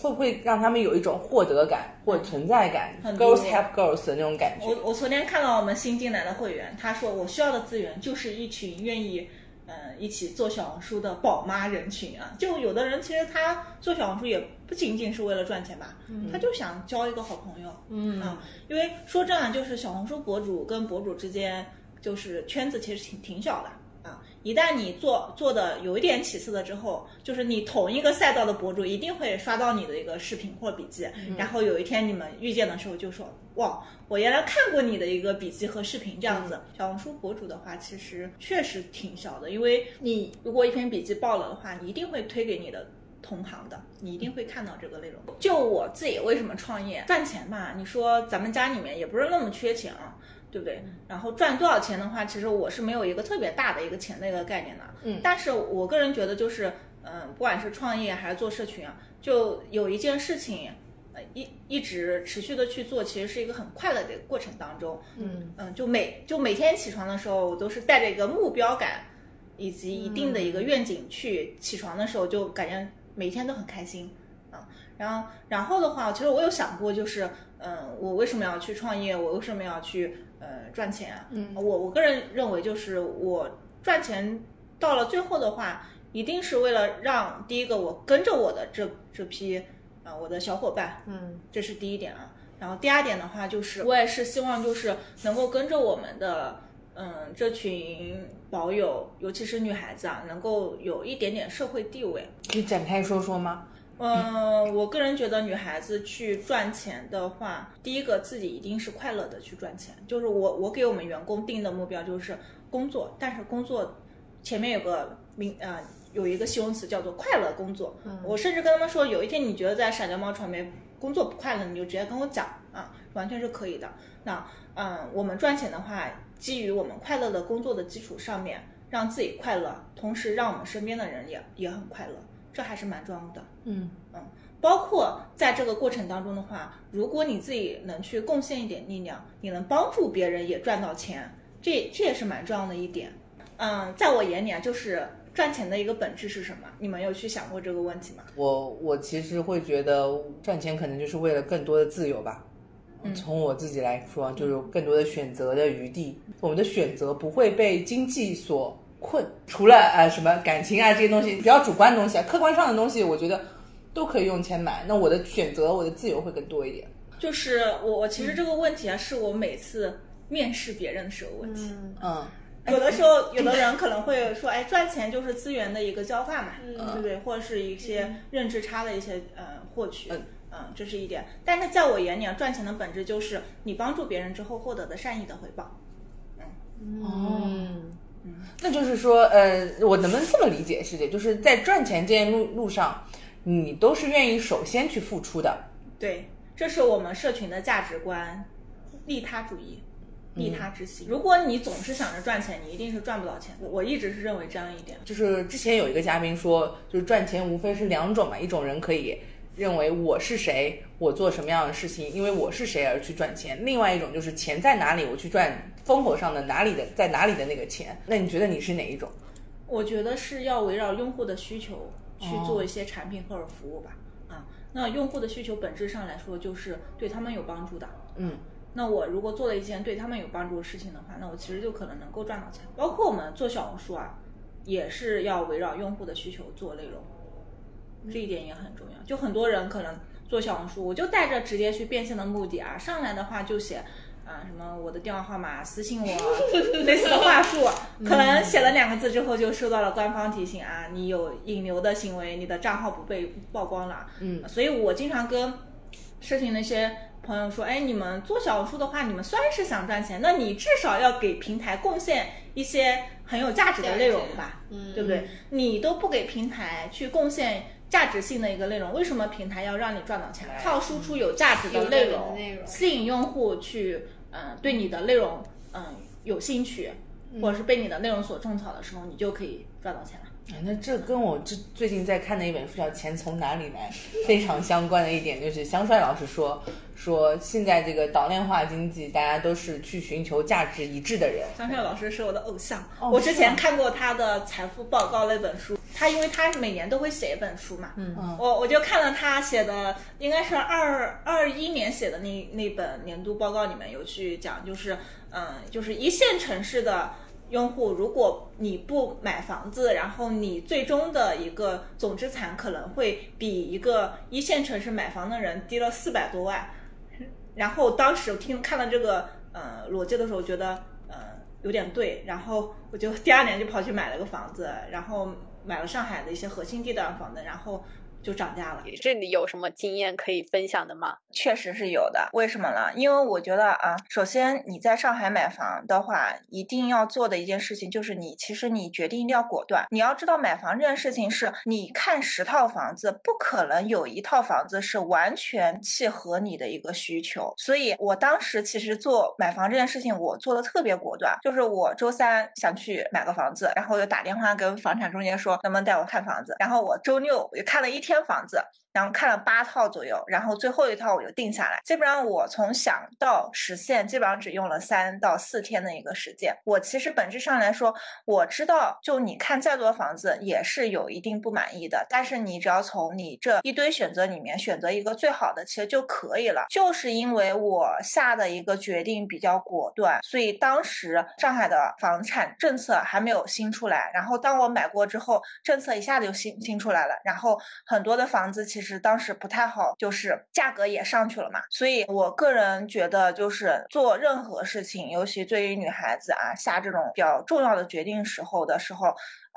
会不会让他们有一种获得感或存在感？Girls help girls 的那种感觉。我我昨天看到我们新进来的会员，他说我需要的资源就是一群愿意，嗯，一起做小红书的宝妈人群啊。就有的人其实他做小红书也不仅仅是为了赚钱吧，他就想交一个好朋友。嗯啊，因为说真的，就是小红书博主跟博主之间，就是圈子其实挺挺小的。一旦你做做的有一点起色了之后，就是你同一个赛道的博主一定会刷到你的一个视频或笔记，然后有一天你们遇见的时候就说，哇，我原来看过你的一个笔记和视频这样子。小红书博主的话，其实确实挺小的，因为你如果一篇笔记爆了的话，你一定会推给你的同行的，你一定会看到这个内容。就我自己为什么创业赚钱嘛？你说咱们家里面也不是那么缺钱啊。对不对？然后赚多少钱的话，其实我是没有一个特别大的一个钱的一个概念的。嗯，但是我个人觉得，就是嗯，不管是创业还是做社群啊，就有一件事情，呃，一一直持续的去做，其实是一个很快乐的过程当中。嗯嗯，就每就每天起床的时候，我都是带着一个目标感，以及一定的一个愿景去起床的时候，就感觉每天都很开心啊。然后然后的话，其实我有想过，就是嗯，我为什么要去创业？我为什么要去？呃，赚钱，嗯，我我个人认为，就是我赚钱到了最后的话，一定是为了让第一个我跟着我的这这批啊我的小伙伴，嗯，这是第一点啊。然后第二点的话，就是我也是希望就是能够跟着我们的嗯这群宝友，尤其是女孩子啊，能够有一点点社会地位。可以展开说说吗？嗯，我个人觉得女孩子去赚钱的话，第一个自己一定是快乐的去赚钱。就是我我给我们员工定的目标就是工作，但是工作前面有个名啊、有一个形容词叫做快乐工作。我甚至跟他们说，有一天你觉得在闪电猫传媒工作不快乐，你就直接跟我讲啊，完全是可以的。那嗯，我们赚钱的话，基于我们快乐的工作的基础上面，让自己快乐，同时让我们身边的人也也很快乐，这还是蛮重要的。嗯嗯，包括在这个过程当中的话，如果你自己能去贡献一点力量，你能帮助别人也赚到钱，这这也是蛮重要的一点。嗯，在我眼里啊，就是赚钱的一个本质是什么？你们有去想过这个问题吗？我我其实会觉得赚钱可能就是为了更多的自由吧。从我自己来说，就有更多的选择的余地。我们的选择不会被经济所困。除了呃什么感情啊这些东西比较主观的东西啊，客观上的东西，我觉得都可以用钱买。那我的选择，我的自由会更多一点。就是我我其实这个问题啊，是我每次面试别人的时候问题。嗯，有的时候，有的人可能会说，哎，赚钱就是资源的一个交换嘛，对不对？或者是一些认知差的一些呃获取，嗯，这是一点。但是在我眼里啊，赚钱的本质就是你帮助别人之后获得的善意的回报。嗯哦，那就是说，呃，我能不能这么理解，师姐？就是在赚钱这件路路上，你都是愿意首先去付出的。对，这是我们社群的价值观，利他主义。利他之心。如果你总是想着赚钱，你一定是赚不到钱。我我一直是认为这样一点。就是之前有一个嘉宾说，就是赚钱无非是两种嘛，一种人可以认为我是谁，我做什么样的事情，因为我是谁而去赚钱；另外一种就是钱在哪里，我去赚风口上的哪里的在哪里的那个钱。那你觉得你是哪一种？我觉得是要围绕用户的需求去做一些产品或者服务吧。啊，那用户的需求本质上来说就是对他们有帮助的。嗯。那我如果做了一件对他们有帮助的事情的话，那我其实就可能能够赚到钱。包括我们做小红书啊，也是要围绕用户的需求做内容，这一点也很重要。就很多人可能做小红书，我就带着直接去变现的目的啊，上来的话就写啊什么我的电话号码私信我，类似的话术，可能写了两个字之后就收到了官方提醒啊，你有引流的行为，你的账号不被曝光了。嗯，所以我经常跟社群那些。朋友说：“哎，你们做小红书的话，你们虽然是想赚钱，那你至少要给平台贡献一些很有价值的内容吧，嗯，对不对？你都不给平台去贡献价值性的一个内容，为什么平台要让你赚到钱？靠输出有价值的内容，吸引用户去，嗯，对你的内容，嗯，有兴趣，或者是被你的内容所种草的时候，你就可以赚到钱了。哎，那这跟我这最近在看的一本书叫《钱从哪里来》非常相关的一点，就是香帅老师说。”说现在这个岛链化经济，大家都是去寻求价值一致的人。香帅老师是我的偶像，我之前看过他的财富报告那本书，他因为他每年都会写一本书嘛，嗯，我我就看了他写的，应该是二二一年写的那那本年度报告里面有去讲，就是嗯，就是一线城市的用户，如果你不买房子，然后你最终的一个总资产可能会比一个一线城市买房的人低了四百多万。然后当时听看了这个呃逻辑的时候，觉得呃有点对，然后我就第二年就跑去买了个房子，然后买了上海的一些核心地段房子，然后。就涨价了。这里有什么经验可以分享的吗？确实是有的。为什么呢？因为我觉得啊，首先你在上海买房的话，一定要做的一件事情就是你其实你决定一定要果断。你要知道买房这件事情是你看十套房子，不可能有一套房子是完全契合你的一个需求。所以我当时其实做买房这件事情，我做的特别果断。就是我周三想去买个房子，然后我就打电话跟房产中介说能不能带我看房子。然后我周六我就看了一天。房子，然后看了八套左右，然后最后一套我就定下来。基本上我从想到实现，基本上只用了三到四天的一个时间。我其实本质上来说，我知道，就你看再多房子也是有一定不满意的，但是你只要从你这一堆选择里面选择一个最好的，其实就可以了。就是因为我下的一个决定比较果断，所以当时上海的房产政策还没有新出来，然后当我买过之后，政策一下子就新新出来了，然后很。多的房子其实是当时不太好，就是价格也上去了嘛。所以我个人觉得，就是做任何事情，尤其对于女孩子啊，下这种比较重要的决定时候的时候，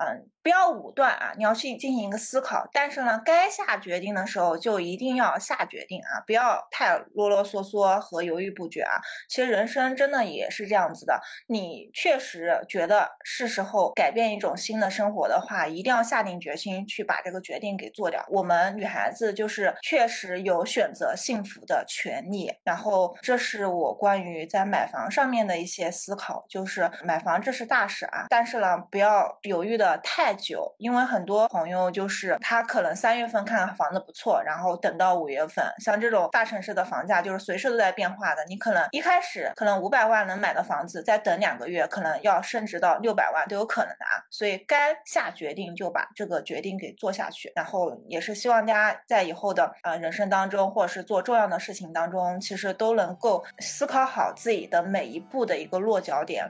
嗯，不要武断啊，你要去进行一个思考。但是呢，该下决定的时候就一定要下决定啊，不要太啰啰嗦嗦和犹豫不决啊。其实人生真的也是这样子的，你确实觉得是时候改变一种新的生活的话，一定要下定决心去把这个决定给做掉。我们女孩子就是确实有选择幸福的权利。然后，这是我关于在买房上面的一些思考，就是买房这是大事啊，但是呢，不要犹豫的。太太久，因为很多朋友就是他可能三月份看房子不错，然后等到五月份，像这种大城市的房价就是随时都在变化的。你可能一开始可能五百万能买的房子，再等两个月可能要升值到六百万都有可能的啊。所以该下决定就把这个决定给做下去。然后也是希望大家在以后的呃人生当中，或者是做重要的事情当中，其实都能够思考好自己的每一步的一个落脚点。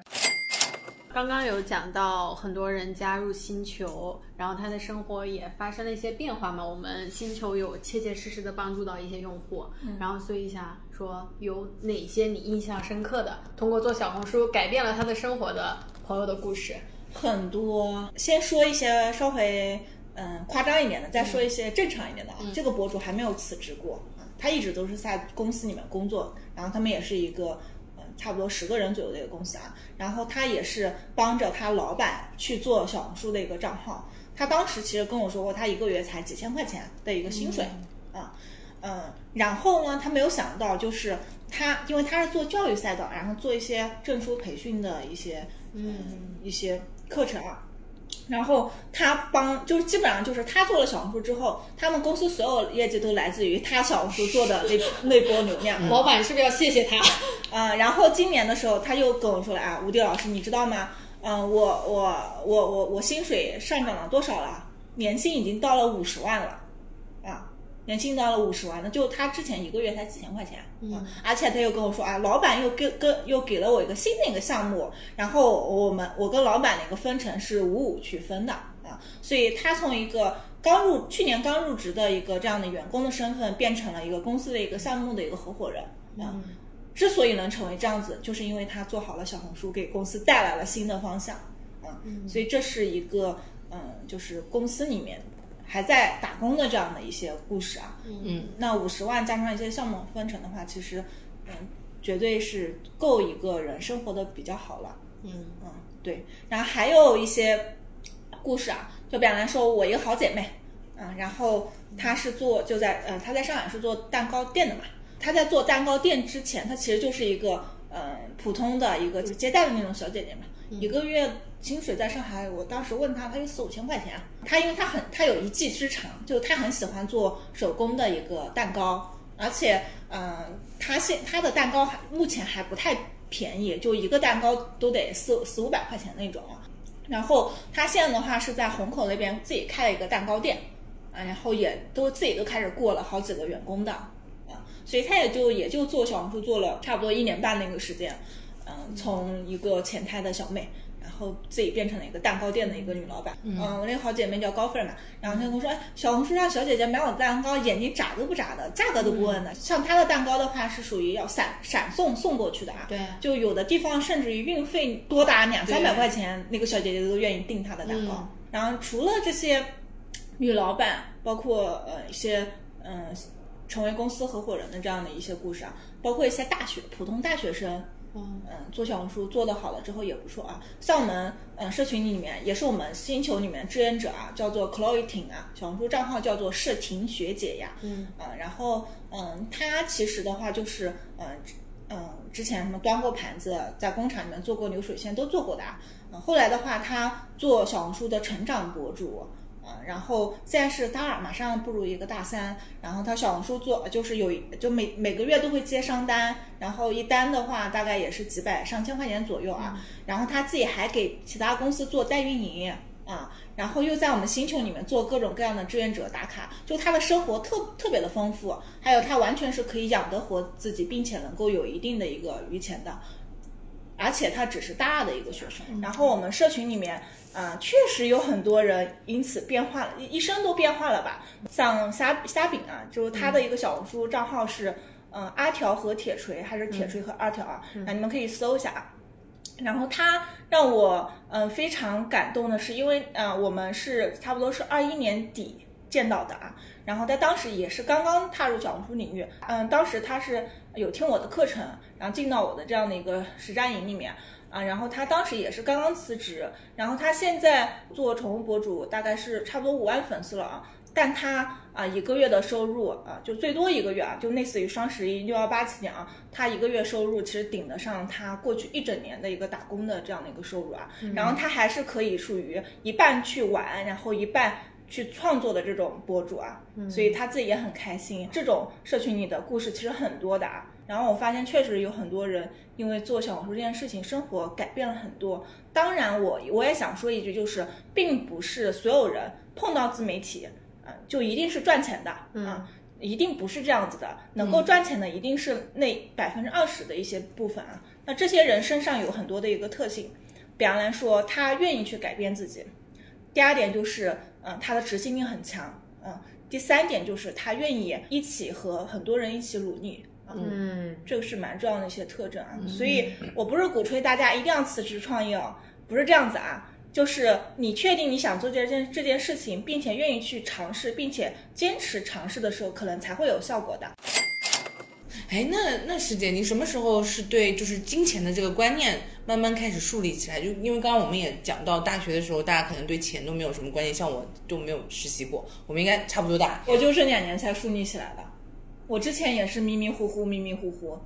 刚刚有讲到很多人加入星球，然后他的生活也发生了一些变化嘛。我们星球有切切实实的帮助到一些用户，然后所以想说有哪些你印象深刻的，通过做小红书改变了他的生活的朋友的故事？很多，先说一些稍微嗯夸张一点的，再说一些正常一点的啊。这个博主还没有辞职过啊，他一直都是在公司里面工作，然后他们也是一个。差不多十个人左右的一个公司啊，然后他也是帮着他老板去做小红书的一个账号。他当时其实跟我说过，他一个月才几千块钱的一个薪水啊，嗯，然后呢，他没有想到就是他，因为他是做教育赛道，然后做一些证书培训的一些嗯一些课程啊。然后他帮，就是基本上就是他做了小红书之后，他们公司所有业绩都来自于他小红书做的那 那波流量。老板是不是要谢谢他？啊，然后今年的时候他又跟我说了啊，吴迪老师，你知道吗？嗯，我我我我我薪水上涨了多少了？年薪已经到了五十万了，啊。年薪到了五十万，那就他之前一个月才几千块钱，嗯，而且他又跟我说啊，老板又给跟又给了我一个新的一个项目，然后我们我跟老板的一个分成是五五去分的啊，所以他从一个刚入去年刚入职的一个这样的员工的身份，变成了一个公司的一个项目的一个合伙人啊，之所以能成为这样子，就是因为他做好了小红书，给公司带来了新的方向啊，所以这是一个嗯，就是公司里面。还在打工的这样的一些故事啊，嗯，那五十万加上一些项目分成的话，其实，嗯，绝对是够一个人生活的比较好了，嗯嗯，对。然后还有一些故事啊，就比方来说，我一个好姐妹，嗯，然后她是做就在呃她在上海是做蛋糕店的嘛，她在做蛋糕店之前，她其实就是一个呃普通的一个接待的那种小姐姐嘛，一个月。薪水在上海，我当时问他，他有四五千块钱。他因为他很，他有一技之长，就他很喜欢做手工的一个蛋糕，而且，嗯，他现他的蛋糕还目前还不太便宜，就一个蛋糕都得四四五百块钱那种。然后他现在的话是在虹口那边自己开了一个蛋糕店，啊，然后也都自己都开始过了好几个员工的，啊，所以他也就也就做小红书做了差不多一年半那个时间，嗯，从一个前台的小妹。后自己变成了一个蛋糕店的一个女老板，嗯，我那个好姐妹叫高凤嘛，然后她跟我说，哎，小红书上小姐姐买我的蛋糕，眼睛眨都不眨的，价格都不问的。像她的蛋糕的话，是属于要闪闪送送过去的啊，对，就有的地方甚至于运费多达两三百块钱，那个小姐姐都愿意订她的蛋糕。然后除了这些女老板，包括呃一些嗯成为公司合伙人的这样的一些故事啊，包括一些大学普通大学生。嗯做小红书做得好了之后也不错啊。像我们嗯社群里面也是我们星球里面志愿者啊，叫做 Chloe 婷啊，小红书账号叫做社婷学姐呀。嗯啊，然后嗯，她其实的话就是嗯嗯，之前什么端过盘子，在工厂里面做过流水线都做过的啊。后来的话，她做小红书的成长博主。然后现在是大二，马上步入一个大三。然后他小红书做就是有就每每个月都会接商单，然后一单的话大概也是几百上千块钱左右啊。然后他自己还给其他公司做代运营啊，然后又在我们星球里面做各种各样的志愿者打卡，就他的生活特特别的丰富。还有他完全是可以养得活自己，并且能够有一定的一个余钱的。而且他只是大二的一个学生。然后我们社群里面。啊，确实有很多人因此变化了，一生都变化了吧？像虾虾饼啊，就是他的一个小红书账号是，嗯，阿条和铁锤，还是铁锤和阿条啊？那你们可以搜一下啊。然后他让我嗯非常感动的是，因为啊我们是差不多是二一年底见到的啊，然后在当时也是刚刚踏入小红书领域，嗯，当时他是有听我的课程，然后进到我的这样的一个实战营里面啊，然后他当时也是刚刚辞职，然后他现在做宠物博主，大概是差不多五万粉丝了啊。但他啊一个月的收入啊就最多一个月啊就类似于双十一六幺八期间啊，他一个月收入其实顶得上他过去一整年的一个打工的这样的一个收入啊，然后他还是可以属于一半去玩，然后一半去创作的这种博主啊，所以他自己也很开心。这种社群里的故事其实很多的啊，然后我发现确实有很多人因为做小红书这件事情，生活改变了很多。当然我我也想说一句，就是并不是所有人碰到自媒体。就一定是赚钱的啊，一定不是这样子的。能够赚钱的一定是那百分之二十的一些部分啊。那这些人身上有很多的一个特性，比方来说，他愿意去改变自己。第二点就是，嗯，他的执行力很强。嗯，第三点就是他愿意一起和很多人一起努力。嗯，这个是蛮重要的一些特征啊。所以我不是鼓吹大家一定要辞职创业哦，不是这样子啊。就是你确定你想做这件这件事情，并且愿意去尝试，并且坚持尝试的时候，可能才会有效果的。哎，那那师姐，你什么时候是对就是金钱的这个观念慢慢开始树立起来？就因为刚刚我们也讲到，大学的时候大家可能对钱都没有什么观念，像我就没有实习过，我们应该差不多大。我就这两年才树立起来的，我之前也是迷迷糊糊，迷迷糊糊，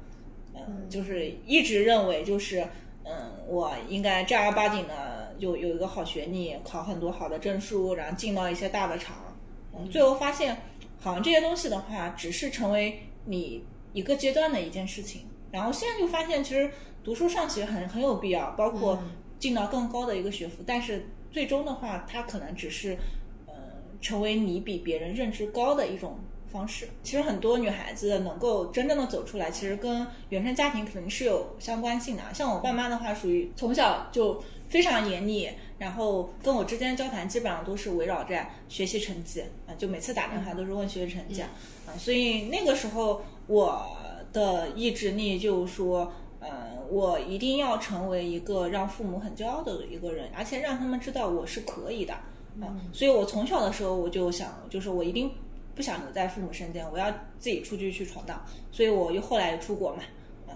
嗯，就是一直认为就是，嗯，我应该正儿八经的。有有一个好学历，考很多好的证书，然后进到一些大的厂，嗯，最后发现，好像这些东西的话，只是成为你一个阶段的一件事情。然后现在就发现，其实读书上学很很有必要，包括进到更高的一个学府。但是最终的话，它可能只是，呃，成为你比别人认知高的一种方式。其实很多女孩子能够真正的走出来，其实跟原生家庭肯定是有相关性的。像我爸妈的话，属于从小就。非常严厉，然后跟我之间交谈基本上都是围绕在学习成绩啊，就每次打电话都是问学习成绩啊，所以那个时候我的意志力就是说，嗯，我一定要成为一个让父母很骄傲的一个人，而且让他们知道我是可以的啊，所以我从小的时候我就想，就是我一定不想留在父母身边，我要自己出去去闯荡，所以我又后来出国嘛，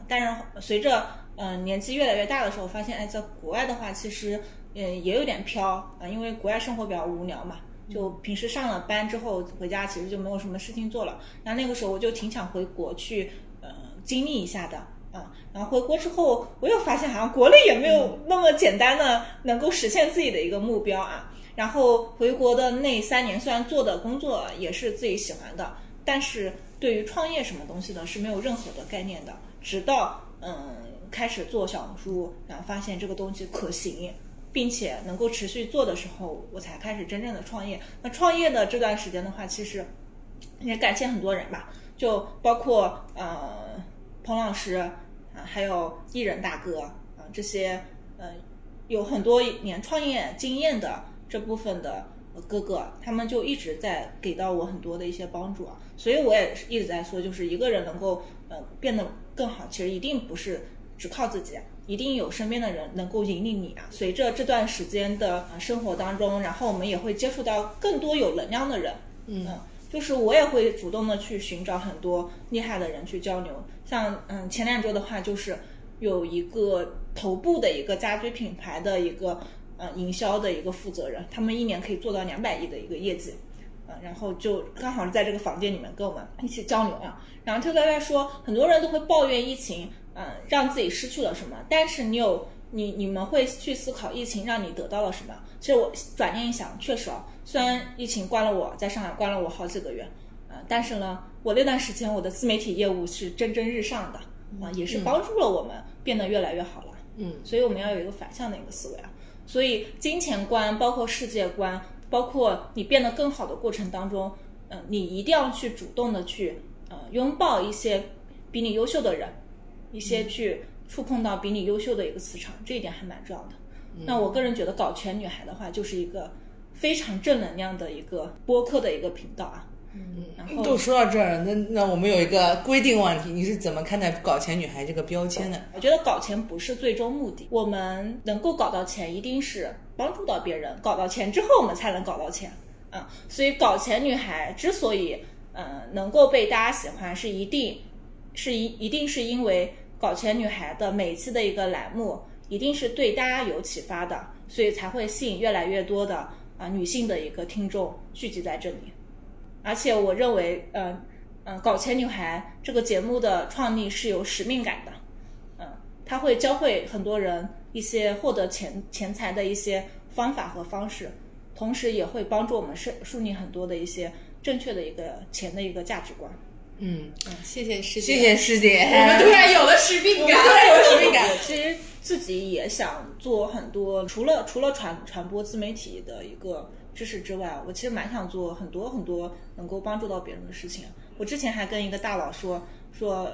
但是随着。嗯，年纪越来越大的时候，发现哎，在国外的话，其实嗯也有点飘啊，因为国外生活比较无聊嘛，就平时上了班之后回家，其实就没有什么事情做了。那那个时候我就挺想回国去，呃，经历一下的啊。然后回国之后，我又发现好像国内也没有那么简单的能够实现自己的一个目标啊。然后回国的那三年，虽然做的工作也是自己喜欢的，但是对于创业什么东西的是没有任何的概念的。直到嗯。开始做小红书，然后发现这个东西可行，并且能够持续做的时候，我才开始真正的创业。那创业的这段时间的话，其实也感谢很多人吧，就包括呃彭老师啊，还有艺人大哥啊这些呃有很多年创业经验的这部分的哥哥，他们就一直在给到我很多的一些帮助啊。所以我也一直在说，就是一个人能够呃变得更好，其实一定不是。只靠自己，一定有身边的人能够引领你啊！随着这段时间的生活当中，然后我们也会接触到更多有能量的人，嗯，就是我也会主动的去寻找很多厉害的人去交流。像嗯，前两周的话，就是有一个头部的一个家居品牌的一个呃营销的一个负责人，他们一年可以做到两百亿的一个业绩，啊，然后就刚好是在这个房间里面跟我们一起交流啊。然后特别在说，很多人都会抱怨疫情。嗯，让自己失去了什么？但是你有你你们会去思考疫情让你得到了什么？其实我转念一想，确实啊，虽然疫情关了我在上海关了我好几个月，呃，但是呢，我那段时间我的自媒体业务是蒸蒸日上的啊，也是帮助了我们变得越来越好了。嗯，所以我们要有一个反向的一个思维啊。所以金钱观，包括世界观，包括你变得更好的过程当中，嗯，你一定要去主动的去呃拥抱一些比你优秀的人。一些去触碰到比你优秀的一个磁场，这一点还蛮重要的。那我个人觉得搞全女孩的话，就是一个非常正能量的一个播客的一个频道啊。嗯，然后都说到这儿，那那我们有一个规定问题，你是怎么看待“搞钱女孩”这个标签的？我觉得搞钱不是最终目的，我们能够搞到钱，一定是帮助到别人，搞到钱之后，我们才能搞到钱。啊，所以搞钱女孩之所以呃能够被大家喜欢，是一定是一一定是因为搞钱女孩的每期的一个栏目，一定是对大家有启发的，所以才会吸引越来越多的啊女性的一个听众聚集在这里。而且我认为，嗯嗯，搞钱女孩这个节目的创立是有使命感的，嗯，它会教会很多人一些获得钱钱财的一些方法和方式。同时也会帮助我们树树立很多的一些正确的一个钱的一个价值观。嗯嗯，谢谢师姐，谢谢师姐，我们突然有了使命感，突然有使命感。其实自己也想做很多，除了除了传传播自媒体的一个知识之外，我其实蛮想做很多很多能够帮助到别人的事情。我之前还跟一个大佬说说，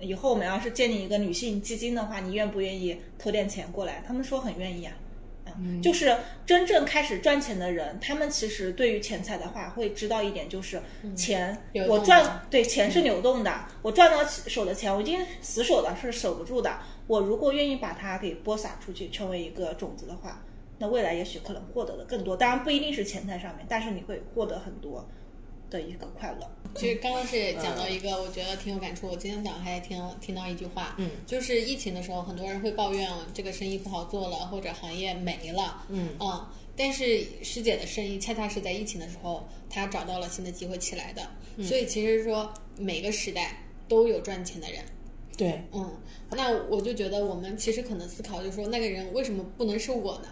以后我们要是建立一个女性基金的话，你愿不愿意投点钱过来？他们说很愿意啊。嗯就是真正开始赚钱的人，他们其实对于钱财的话，会知道一点，就是钱我赚对钱是流动的，我赚到手的钱，我一定死守的是守不住的。我如果愿意把它给播撒出去，成为一个种子的话，那未来也许可能获得的更多。当然不一定是钱财上面，但是你会获得很多。的一个快乐。其实刚刚是讲到一个，我觉得挺有感触。我今天早上还听听到一句话，嗯，就是疫情的时候，很多人会抱怨这个生意不好做了，或者行业没了，嗯嗯。但是师姐的生意恰恰是在疫情的时候，她找到了新的机会起来的。所以其实说每个时代都有赚钱的人，对，嗯。那我就觉得我们其实可能思考，就是说那个人为什么不能是我呢？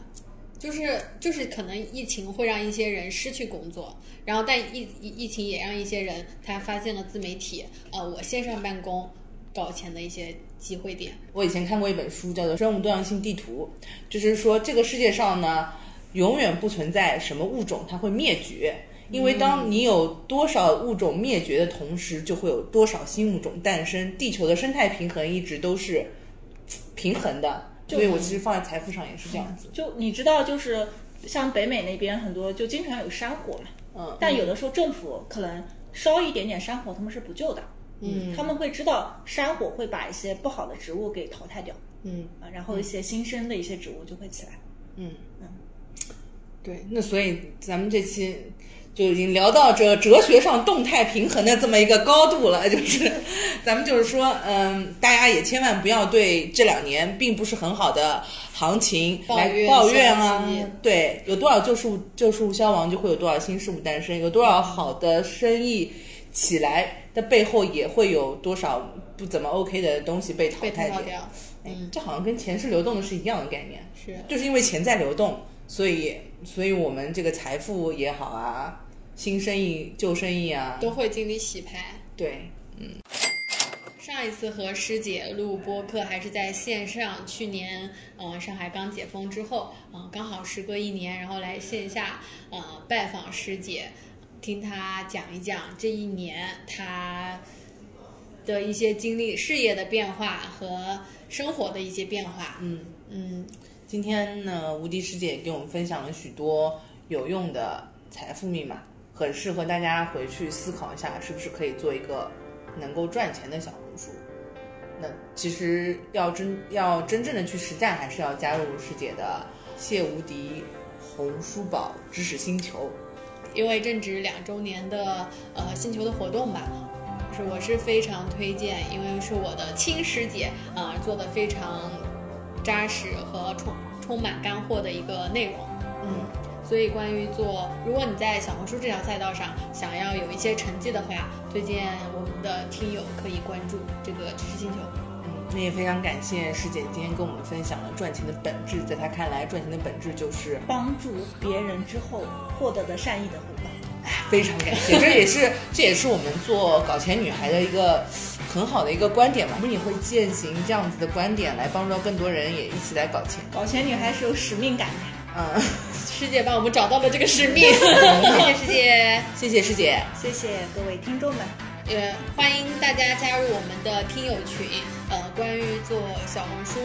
就是就是可能疫情会让一些人失去工作，然后但疫疫疫情也让一些人他发现了自媒体，呃，我线上办公搞钱的一些机会点。我以前看过一本书，叫做《生物多样性地图》，就是说这个世界上呢，永远不存在什么物种它会灭绝，因为当你有多少物种灭绝的同时，就会有多少新物种诞生。地球的生态平衡一直都是平衡的。所以我其实放在财富上也是这样子。就你知道，就是像北美那边很多就经常有山火嘛，嗯，但有的时候政府可能烧一点点山火，他们是不救的，嗯，他们会知道山火会把一些不好的植物给淘汰掉，嗯啊，然后一些新生的一些植物就会起来，嗯嗯，对，那所以咱们这期。就已经聊到这哲学上动态平衡的这么一个高度了，就是咱们就是说，嗯，大家也千万不要对这两年并不是很好的行情来抱怨啊。对，有多少旧事物旧事物消亡，就会有多少新事物诞生；有多少好的生意起来的背后，也会有多少不怎么 OK 的东西被淘汰掉。嗯，这好像跟钱是流动的是一样的概念。是，就是因为钱在流动。所以，所以我们这个财富也好啊，新生意、旧生意啊，都会经历洗牌。对，嗯。上一次和师姐录播客还是在线上，去年，呃，上海刚解封之后，嗯，刚好时隔一年，然后来线下，呃，拜访师姐，听她讲一讲这一年她的一些经历、事业的变化和生活的一些变化。嗯嗯。今天呢，无敌师姐给我们分享了许多有用的财富密码，很适合大家回去思考一下，是不是可以做一个能够赚钱的小红书。那其实要真要真正的去实战，还是要加入师姐的谢无敌红书宝知识星球。因为正值两周年的呃星球的活动吧，是我是非常推荐，因为是我的亲师姐啊做的非常。扎实和充充满干货的一个内容，嗯，所以关于做，如果你在小红书这条赛道上想要有一些成绩的话，推荐我们的听友可以关注这个知识星球。嗯，那也非常感谢师姐今天跟我们分享了赚钱的本质，在她看来，赚钱的本质就是帮助别人之后获得的善意的回报。非常感谢，这也是这也是我们做搞钱女孩的一个很好的一个观点嘛。我们也会践行这样子的观点，来帮助到更多人也一起来搞钱。搞钱女孩是有使命感的。嗯，师姐帮我们找到了这个使命，谢谢师姐，谢谢师姐，谢谢各位听众们，也欢迎大家加入我们的听友群。呃，关于做小红书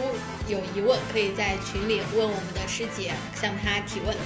有疑问，可以在群里问我们的师姐，向她提问。